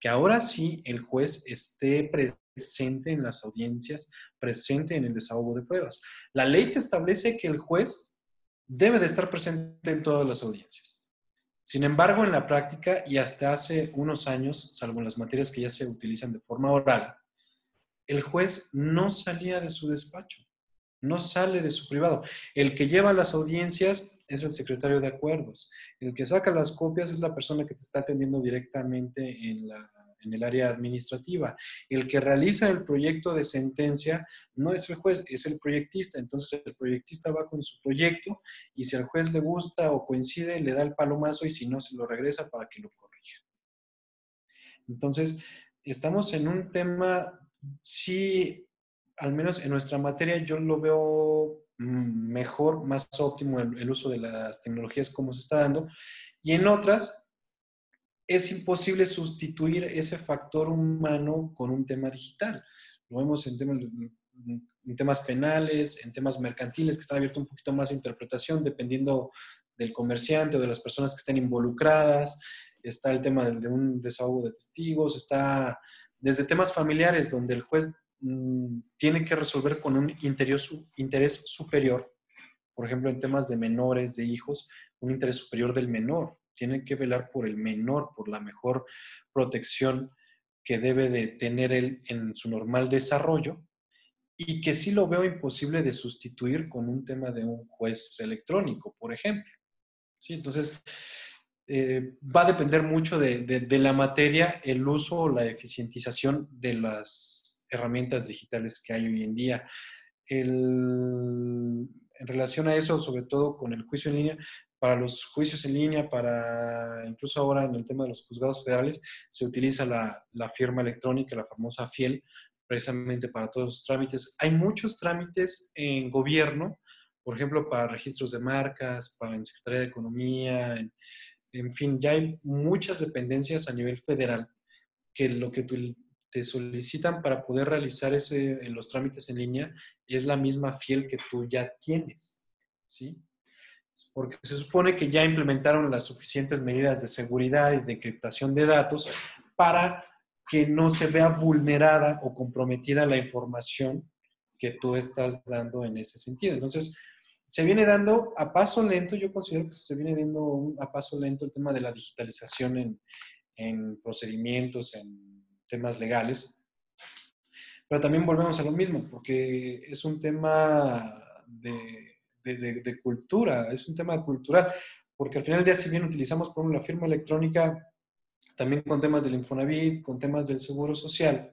Speaker 2: que ahora sí el juez esté presente en las audiencias, presente en el desahogo de pruebas. La ley te establece que el juez debe de estar presente en todas las audiencias. Sin embargo, en la práctica y hasta hace unos años, salvo en las materias que ya se utilizan de forma oral, el juez no salía de su despacho, no sale de su privado. El que lleva las audiencias es el secretario de acuerdos. El que saca las copias es la persona que te está atendiendo directamente en, el área administrativa. El que realiza el proyecto de sentencia no es el juez, es el proyectista. Entonces el proyectista va con su proyecto y si al juez le gusta o coincide, le da el palomazo y si no, se lo regresa para que lo corrija. Entonces, estamos en un tema sí, al menos en nuestra materia, yo lo veo mm, mejor, más óptimo el, uso de las tecnologías como se está dando. Y en otras, es imposible sustituir ese factor humano con un tema digital. Lo vemos en temas, en temas penales, en temas mercantiles, que están abiertos un poquito más a interpretación, dependiendo del comerciante o de las personas que estén involucradas. Está el tema de un desahogo de testigos, está desde temas familiares donde el juez mm, tiene que resolver con un interés superior, por ejemplo, en temas de menores, de hijos, un interés superior del menor. Tiene que velar por el menor, por la mejor protección que debe de tener él en su normal desarrollo y que sí lo veo imposible de sustituir con un tema de un juez electrónico, por ejemplo. ¿Sí? Entonces, eh, va a depender mucho de, la materia, el uso o la eficientización de las herramientas digitales que hay hoy en día. en relación a eso, sobre todo con el juicio en línea, para los juicios en línea, para incluso ahora en el tema de los juzgados federales, se utiliza la, firma electrónica, la famosa FIEL, precisamente para todos los trámites. Hay muchos trámites en gobierno, por ejemplo, para registros de marcas, para en Secretaría de Economía, en, fin, ya hay muchas dependencias a nivel federal que lo que te solicitan para poder realizar los trámites en línea es la misma fiel que tú ya tienes, ¿sí? Porque se supone que ya implementaron las suficientes medidas de seguridad y de encriptación de datos para que no se vea vulnerada o comprometida la información que tú estás dando en ese sentido. Entonces, se viene dando a paso lento, yo considero que se viene dando a paso lento el tema de la digitalización en, procedimientos, en temas legales. Pero también volvemos a lo mismo, porque es un tema de, de, cultura, es un tema cultural, porque al final del día, si bien utilizamos por ejemplo la firma electrónica, también con temas del Infonavit, con temas del Seguro Social,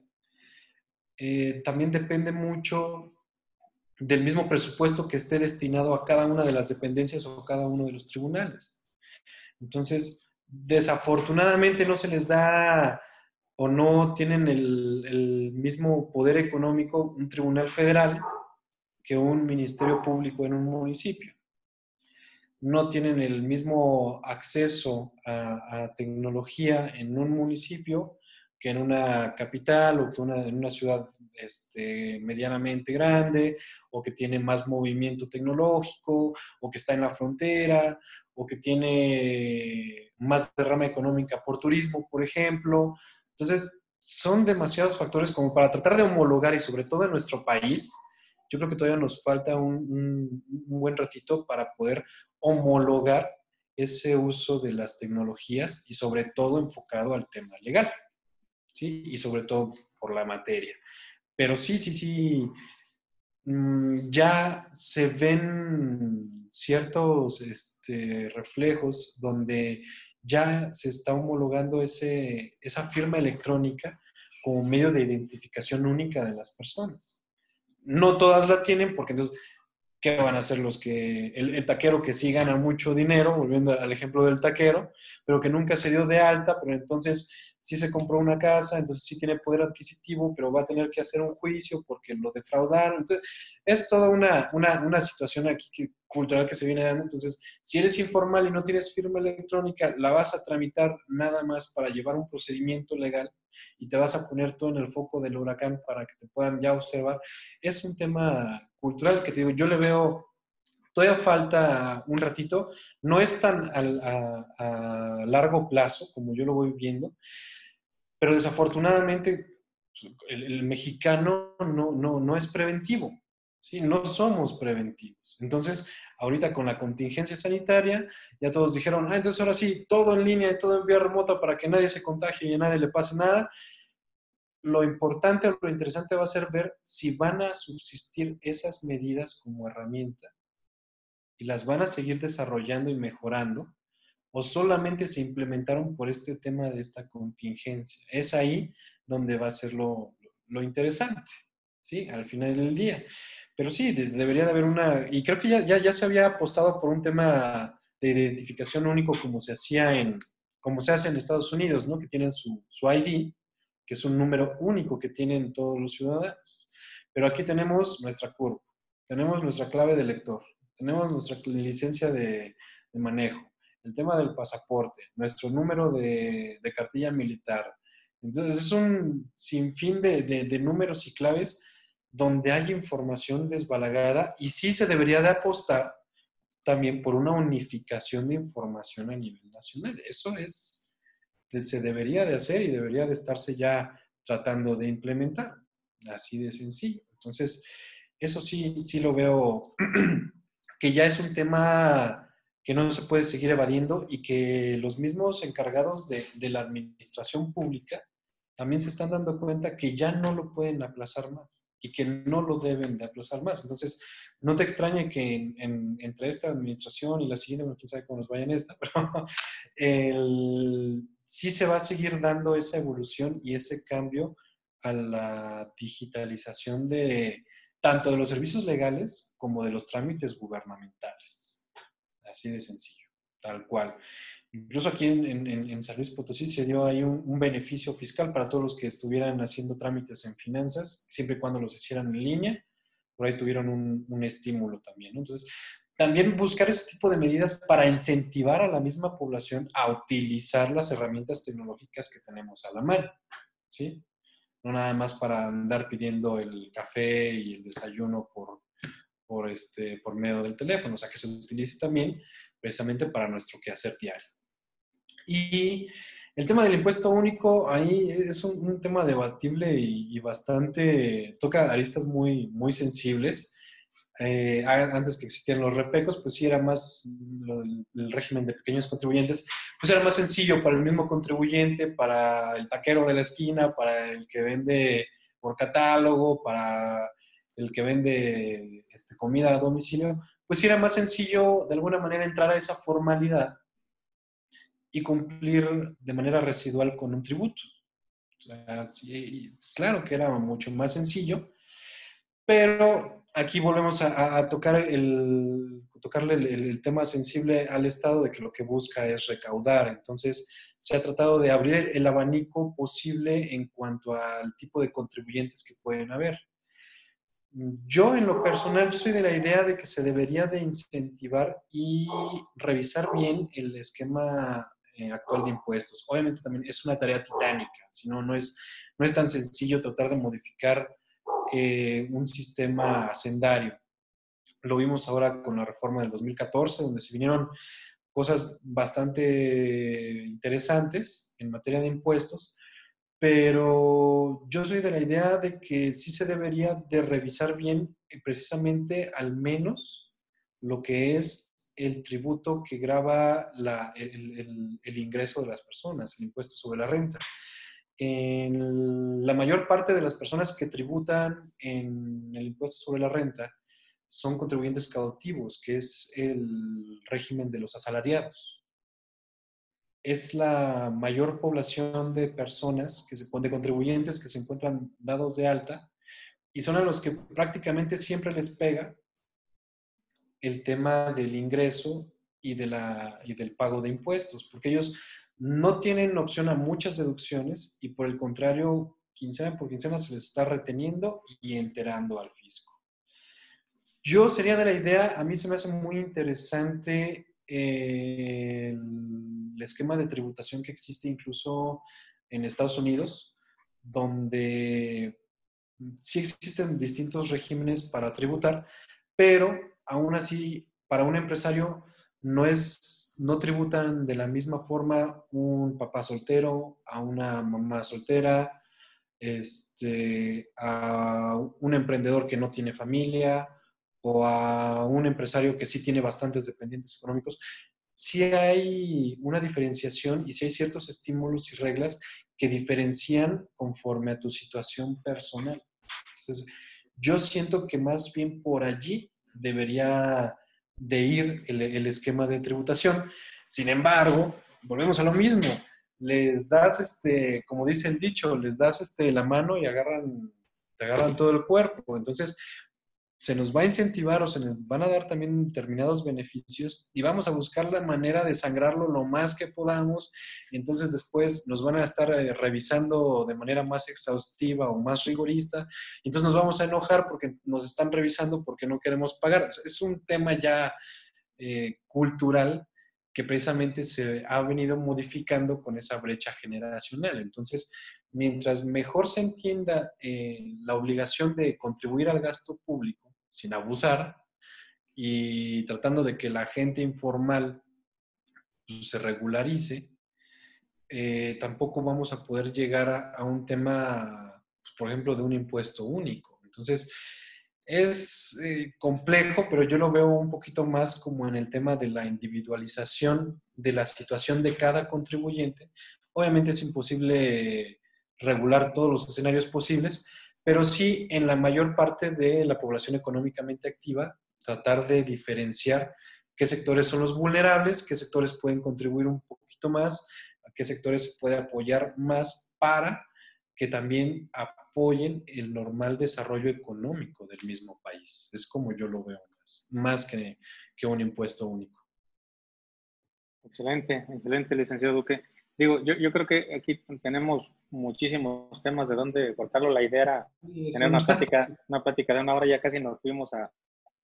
Speaker 2: eh, también depende mucho del mismo presupuesto que esté destinado a cada una de las dependencias o a cada uno de los tribunales. Entonces, desafortunadamente no se les da o no tienen el, mismo poder económico un tribunal federal que un ministerio público en un municipio. No tienen el mismo acceso a, tecnología en un municipio que en una capital o que en una ciudad este, medianamente grande o que tiene más movimiento tecnológico o que está en la frontera o que tiene más derrama económica por turismo, por ejemplo. Entonces, son demasiados factores como para tratar de homologar y sobre todo en nuestro país, yo creo que todavía nos falta un, buen ratito para poder homologar ese uso de las tecnologías y sobre todo enfocado al tema legal, ¿sí? Y sobre todo por la materia. Pero sí, sí, sí, mm, ya se ven ciertos este, reflejos donde ya se está homologando ese, esa firma electrónica como medio de identificación única de las personas. No todas la tienen porque entonces ¿qué van a hacer los que, el, taquero que sí gana mucho dinero, volviendo al ejemplo del taquero, pero que nunca se dio de alta, pero entonces sí se compró una casa, entonces sí tiene poder adquisitivo, pero va a tener que hacer un juicio porque lo defraudaron. Entonces, es toda una, una, una situación aquí cultural que se viene dando. Entonces, si eres informal y no tienes firma electrónica, la vas a tramitar nada más para llevar un procedimiento legal y te vas a poner todo en el foco del huracán para que te puedan ya observar. Es un tema cultural que te digo, yo le veo, todavía falta un ratito, no es tan a, largo plazo como yo lo voy viendo, pero desafortunadamente pues, el, mexicano no, no, no es preventivo. ¿sí? No somos preventivos. Entonces, ahorita con la contingencia sanitaria, ya todos dijeron, ah, entonces ahora sí, todo en línea y todo en vía remota para que nadie se contagie y a nadie le pase nada. Lo importante o lo interesante va a ser ver si van a subsistir esas medidas como herramienta y las van a seguir desarrollando y mejorando o solamente se implementaron por este tema de esta contingencia. Es ahí donde va a ser lo, lo interesante, ¿sí? Al final del día. Pero sí, debería de haber una, y creo que ya, ya, ya, se había apostado por un tema de identificación único como se hacía en, como se hace en Estados Unidos, ¿no? Que tienen su, su ID, que es un número único que tienen todos los ciudadanos. Pero aquí tenemos nuestra curva, tenemos nuestra clave de lector, tenemos nuestra licencia de, de manejo, el tema del pasaporte, nuestro número de, de, cartilla militar. Entonces es un sinfín de, de números y claves donde hay información desbalagada y sí se debería de apostar también por una unificación de información a nivel nacional. Eso es, se debería de hacer y debería de estarse ya tratando de implementar. Así de sencillo. Entonces, eso sí, sí lo veo que ya es un tema que no se puede seguir evadiendo y que los mismos encargados de la administración pública también se están dando cuenta que ya no lo pueden aplazar más y que no lo deben de aplazar más. Entonces, no te extrañe que entre esta administración y la siguiente, bueno, quién sabe cómo nos vaya en esta, pero el, sí se va a seguir dando esa evolución y ese cambio a la digitalización de tanto de los servicios legales como de los trámites gubernamentales. Así de sencillo, tal cual. Incluso aquí en, en, San Luis Potosí se dio ahí un, beneficio fiscal para todos los que estuvieran haciendo trámites en finanzas, siempre y cuando los hicieran en línea. Por ahí tuvieron un, estímulo también. Entonces, también buscar ese tipo de medidas para incentivar a la misma población a utilizar las herramientas tecnológicas que tenemos a la mano. ¿sí? No nada más para andar pidiendo el café y el desayuno por, por, este, por medio del teléfono, o sea, que se utilice también precisamente para nuestro quehacer diario. Y el tema del impuesto único, ahí es un, tema debatible y, bastante, toca aristas muy, muy sensibles. Eh, antes que existían los repecos, pues sí era más, el, régimen de pequeños contribuyentes, pues era más sencillo para el mismo contribuyente, para el taquero de la esquina, para el que vende por catálogo, para el que vende este, comida a domicilio, pues era más sencillo de alguna manera entrar a esa formalidad y cumplir de manera residual con un tributo. claro que era mucho más sencillo, pero aquí volvemos a, tocar el, tocarle el, tema sensible al Estado de que lo que busca es recaudar. Entonces, se ha tratado de abrir el abanico posible en cuanto al tipo de contribuyentes que pueden haber. Yo en lo personal, yo soy de la idea de que se debería de incentivar y revisar bien el esquema actual de impuestos. Obviamente también es una tarea titánica, si no, no es, no es tan sencillo tratar de modificar eh, un sistema hacendario. Lo vimos ahora con la reforma del 2014, donde se vinieron cosas bastante interesantes en materia de impuestos, pero yo soy de la idea de que sí se debería de revisar bien eh, precisamente al menos lo que es el tributo que graba el, ingreso de las personas, el impuesto sobre la renta. En la mayor parte de las personas que tributan en el impuesto sobre la renta son contribuyentes cautivos, que es el régimen de los asalariados. Es la mayor población de personas, que se, de contribuyentes que se encuentran dados de alta y son a los que prácticamente siempre les pega el tema del ingreso y, de la, y del pago de impuestos, porque ellos no tienen opción a muchas deducciones y por el contrario, quincena por quincena se les está reteniendo y enterando al fisco. Yo sería de la idea, a mí se me hace muy interesante el esquema de tributación que existe incluso en Estados Unidos, donde sí existen distintos regímenes para tributar, pero aún así, para un empresario no es, no tributan de la misma forma un papá soltero a una mamá soltera, este, a un emprendedor que no tiene familia o a un empresario que sí tiene bastantes dependientes económicos. Sí hay una diferenciación y sí hay ciertos estímulos y reglas que diferencian conforme a tu situación personal. Entonces, yo siento que más bien por allí debería de ir el, esquema de tributación. Sin embargo, volvemos a lo mismo. Les das, este, como dice el dicho, les das este, la mano y agarran, te agarran todo el cuerpo. Entonces, se nos va a incentivar o se nos van a dar también determinados beneficios y vamos a buscar la manera de sangrarlo lo más que podamos. entonces después nos van a estar eh, revisando de manera más exhaustiva o más rigorista. entonces nos vamos a enojar porque nos están revisando porque no queremos pagar. Es un tema ya eh, cultural que precisamente se ha venido modificando con esa brecha generacional. Entonces, mientras mejor se entienda eh, la obligación de contribuir al gasto público, sin abusar y tratando de que la gente informal pues, se regularice, eh, tampoco vamos a poder llegar a, un tema, pues, por ejemplo, de un impuesto único. Entonces, es eh, complejo, pero yo lo veo un poquito más como en el tema de la individualización de la situación de cada contribuyente. Obviamente es imposible regular todos los escenarios posibles, pero sí en la mayor parte de la población económicamente activa, tratar de diferenciar qué sectores son los vulnerables, qué sectores pueden contribuir un poquito más, qué sectores se puede apoyar más para que también apoyen el normal desarrollo económico del mismo país. Es como yo lo veo más, que un impuesto único.
Speaker 1: Excelente, excelente, licenciado Duque. Digo, yo, yo creo que aquí tenemos muchísimos temas de dónde cortarlo. La idea era tener una plática, una plática de una hora, ya casi nos fuimos a,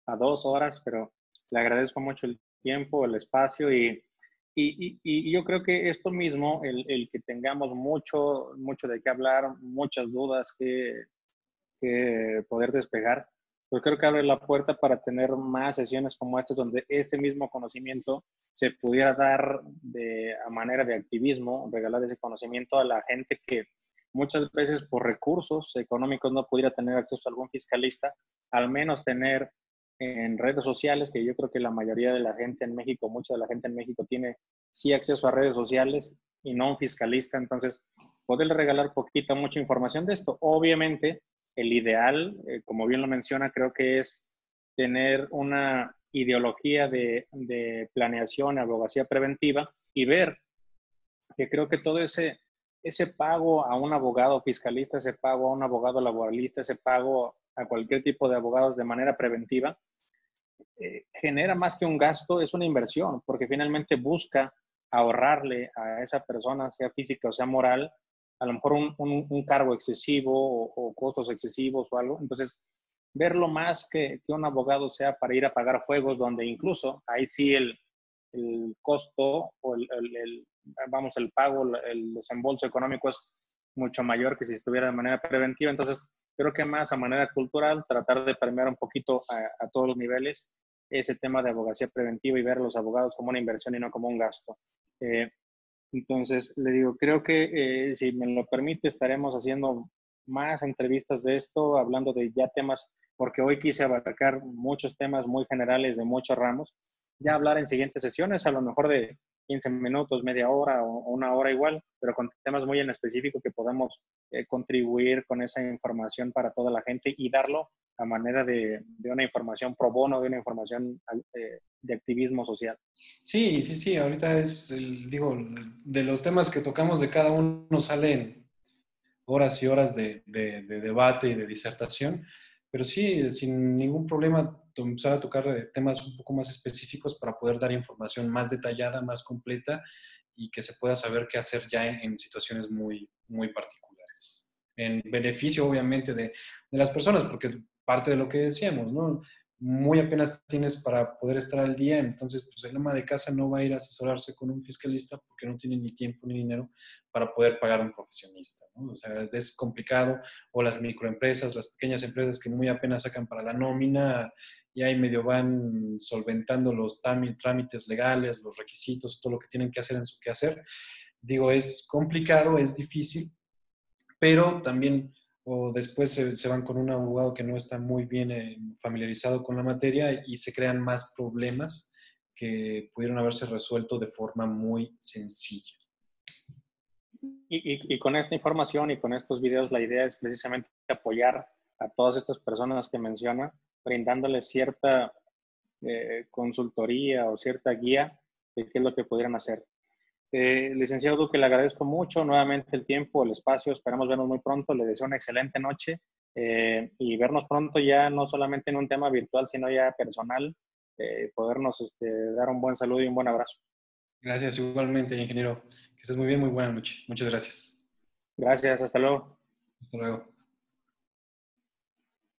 Speaker 1: a dos horas, pero le agradezco mucho el tiempo, el espacio y, y, y, yo creo que esto mismo, el, el, que tengamos mucho, mucho de qué hablar, muchas dudas que, que poder despegar, pues creo que abre la puerta para tener más sesiones como estas donde este mismo conocimiento se pudiera dar de, a manera de activismo, regalar ese conocimiento a la gente que muchas veces por recursos económicos no pudiera tener acceso a algún fiscalista, al menos tener en redes sociales, que yo creo que la mayoría de la gente en México, mucha de la gente en México tiene sí acceso a redes sociales y no un fiscalista, entonces poderle regalar poquita, mucha información de esto. Obviamente, el ideal, eh, como bien lo menciona, creo que es tener una ideología de, de planeación, abogacía preventiva y ver que creo que todo ese, ese pago a un abogado fiscalista, ese pago a un abogado laboralista, ese pago a cualquier tipo de abogados de manera preventiva, eh, genera más que un gasto, es una inversión, porque finalmente busca ahorrarle a esa persona, sea física o sea moral, a lo mejor un, un, cargo excesivo o, costos excesivos o algo. Entonces, verlo más que, que, un abogado sea para ir a pagar fuegos, donde incluso ahí sí el, el costo o el, el, vamos, el pago, el desembolso económico es mucho mayor que si estuviera de manera preventiva. Entonces, creo que más a manera cultural, tratar de permear un poquito a, a todos los niveles ese tema de abogacía preventiva y ver a los abogados como una inversión y no como un gasto. Eh, entonces, le digo, creo que eh, si me lo permite, estaremos haciendo más entrevistas de esto, hablando de ya temas, porque hoy quise abarcar muchos temas muy generales de muchos ramos, ya hablar en siguientes sesiones, a lo mejor de 15 minutos, media hora o, una hora igual, pero con temas muy en específico que podamos eh, contribuir con esa información para toda la gente y darlo a manera de, de una información pro bono, de una información eh, de activismo social.
Speaker 2: Sí, sí, sí, ahorita es, el, digo, de los temas que tocamos de cada uno salen horas y horas de, de, de debate y de disertación, pero sí, sin ningún problema, empezar a tocar eh, temas un poco más específicos para poder dar información más detallada, más completa y que se pueda saber qué hacer ya en, situaciones muy, muy particulares. En beneficio, obviamente, de, de, las personas, porque parte de lo que decíamos, ¿no? Muy apenas tienes para poder estar al día, entonces pues el ama de casa no va a ir a asesorarse con un fiscalista porque no tiene ni tiempo ni dinero para poder pagar a un profesionista, ¿no? O sea, es complicado, o las microempresas, las pequeñas empresas que muy apenas sacan para la nómina y ahí medio van solventando los trámites legales, los requisitos, todo lo que tienen que hacer en su quehacer. Digo, es complicado, es difícil, pero también o después se, van con un abogado que no está muy bien eh, familiarizado con la materia y se crean más problemas que pudieron haberse resuelto de forma muy sencilla.
Speaker 1: Y, con esta información y con estos videos, la idea es precisamente apoyar a todas estas personas que menciona, brindándoles cierta eh, consultoría o cierta guía de qué es lo que pudieran hacer. Eh, licenciado Duque, le agradezco mucho nuevamente el tiempo, el espacio. Esperamos vernos muy pronto. Le deseo una excelente noche eh, y vernos pronto ya no solamente en un tema virtual, sino ya personal. Eh, podernos este, dar un buen saludo y un buen abrazo.
Speaker 2: Gracias, igualmente, ingeniero. Que estés muy bien, muy buena noche. Muchas gracias.
Speaker 1: Gracias, hasta luego.
Speaker 2: Hasta luego.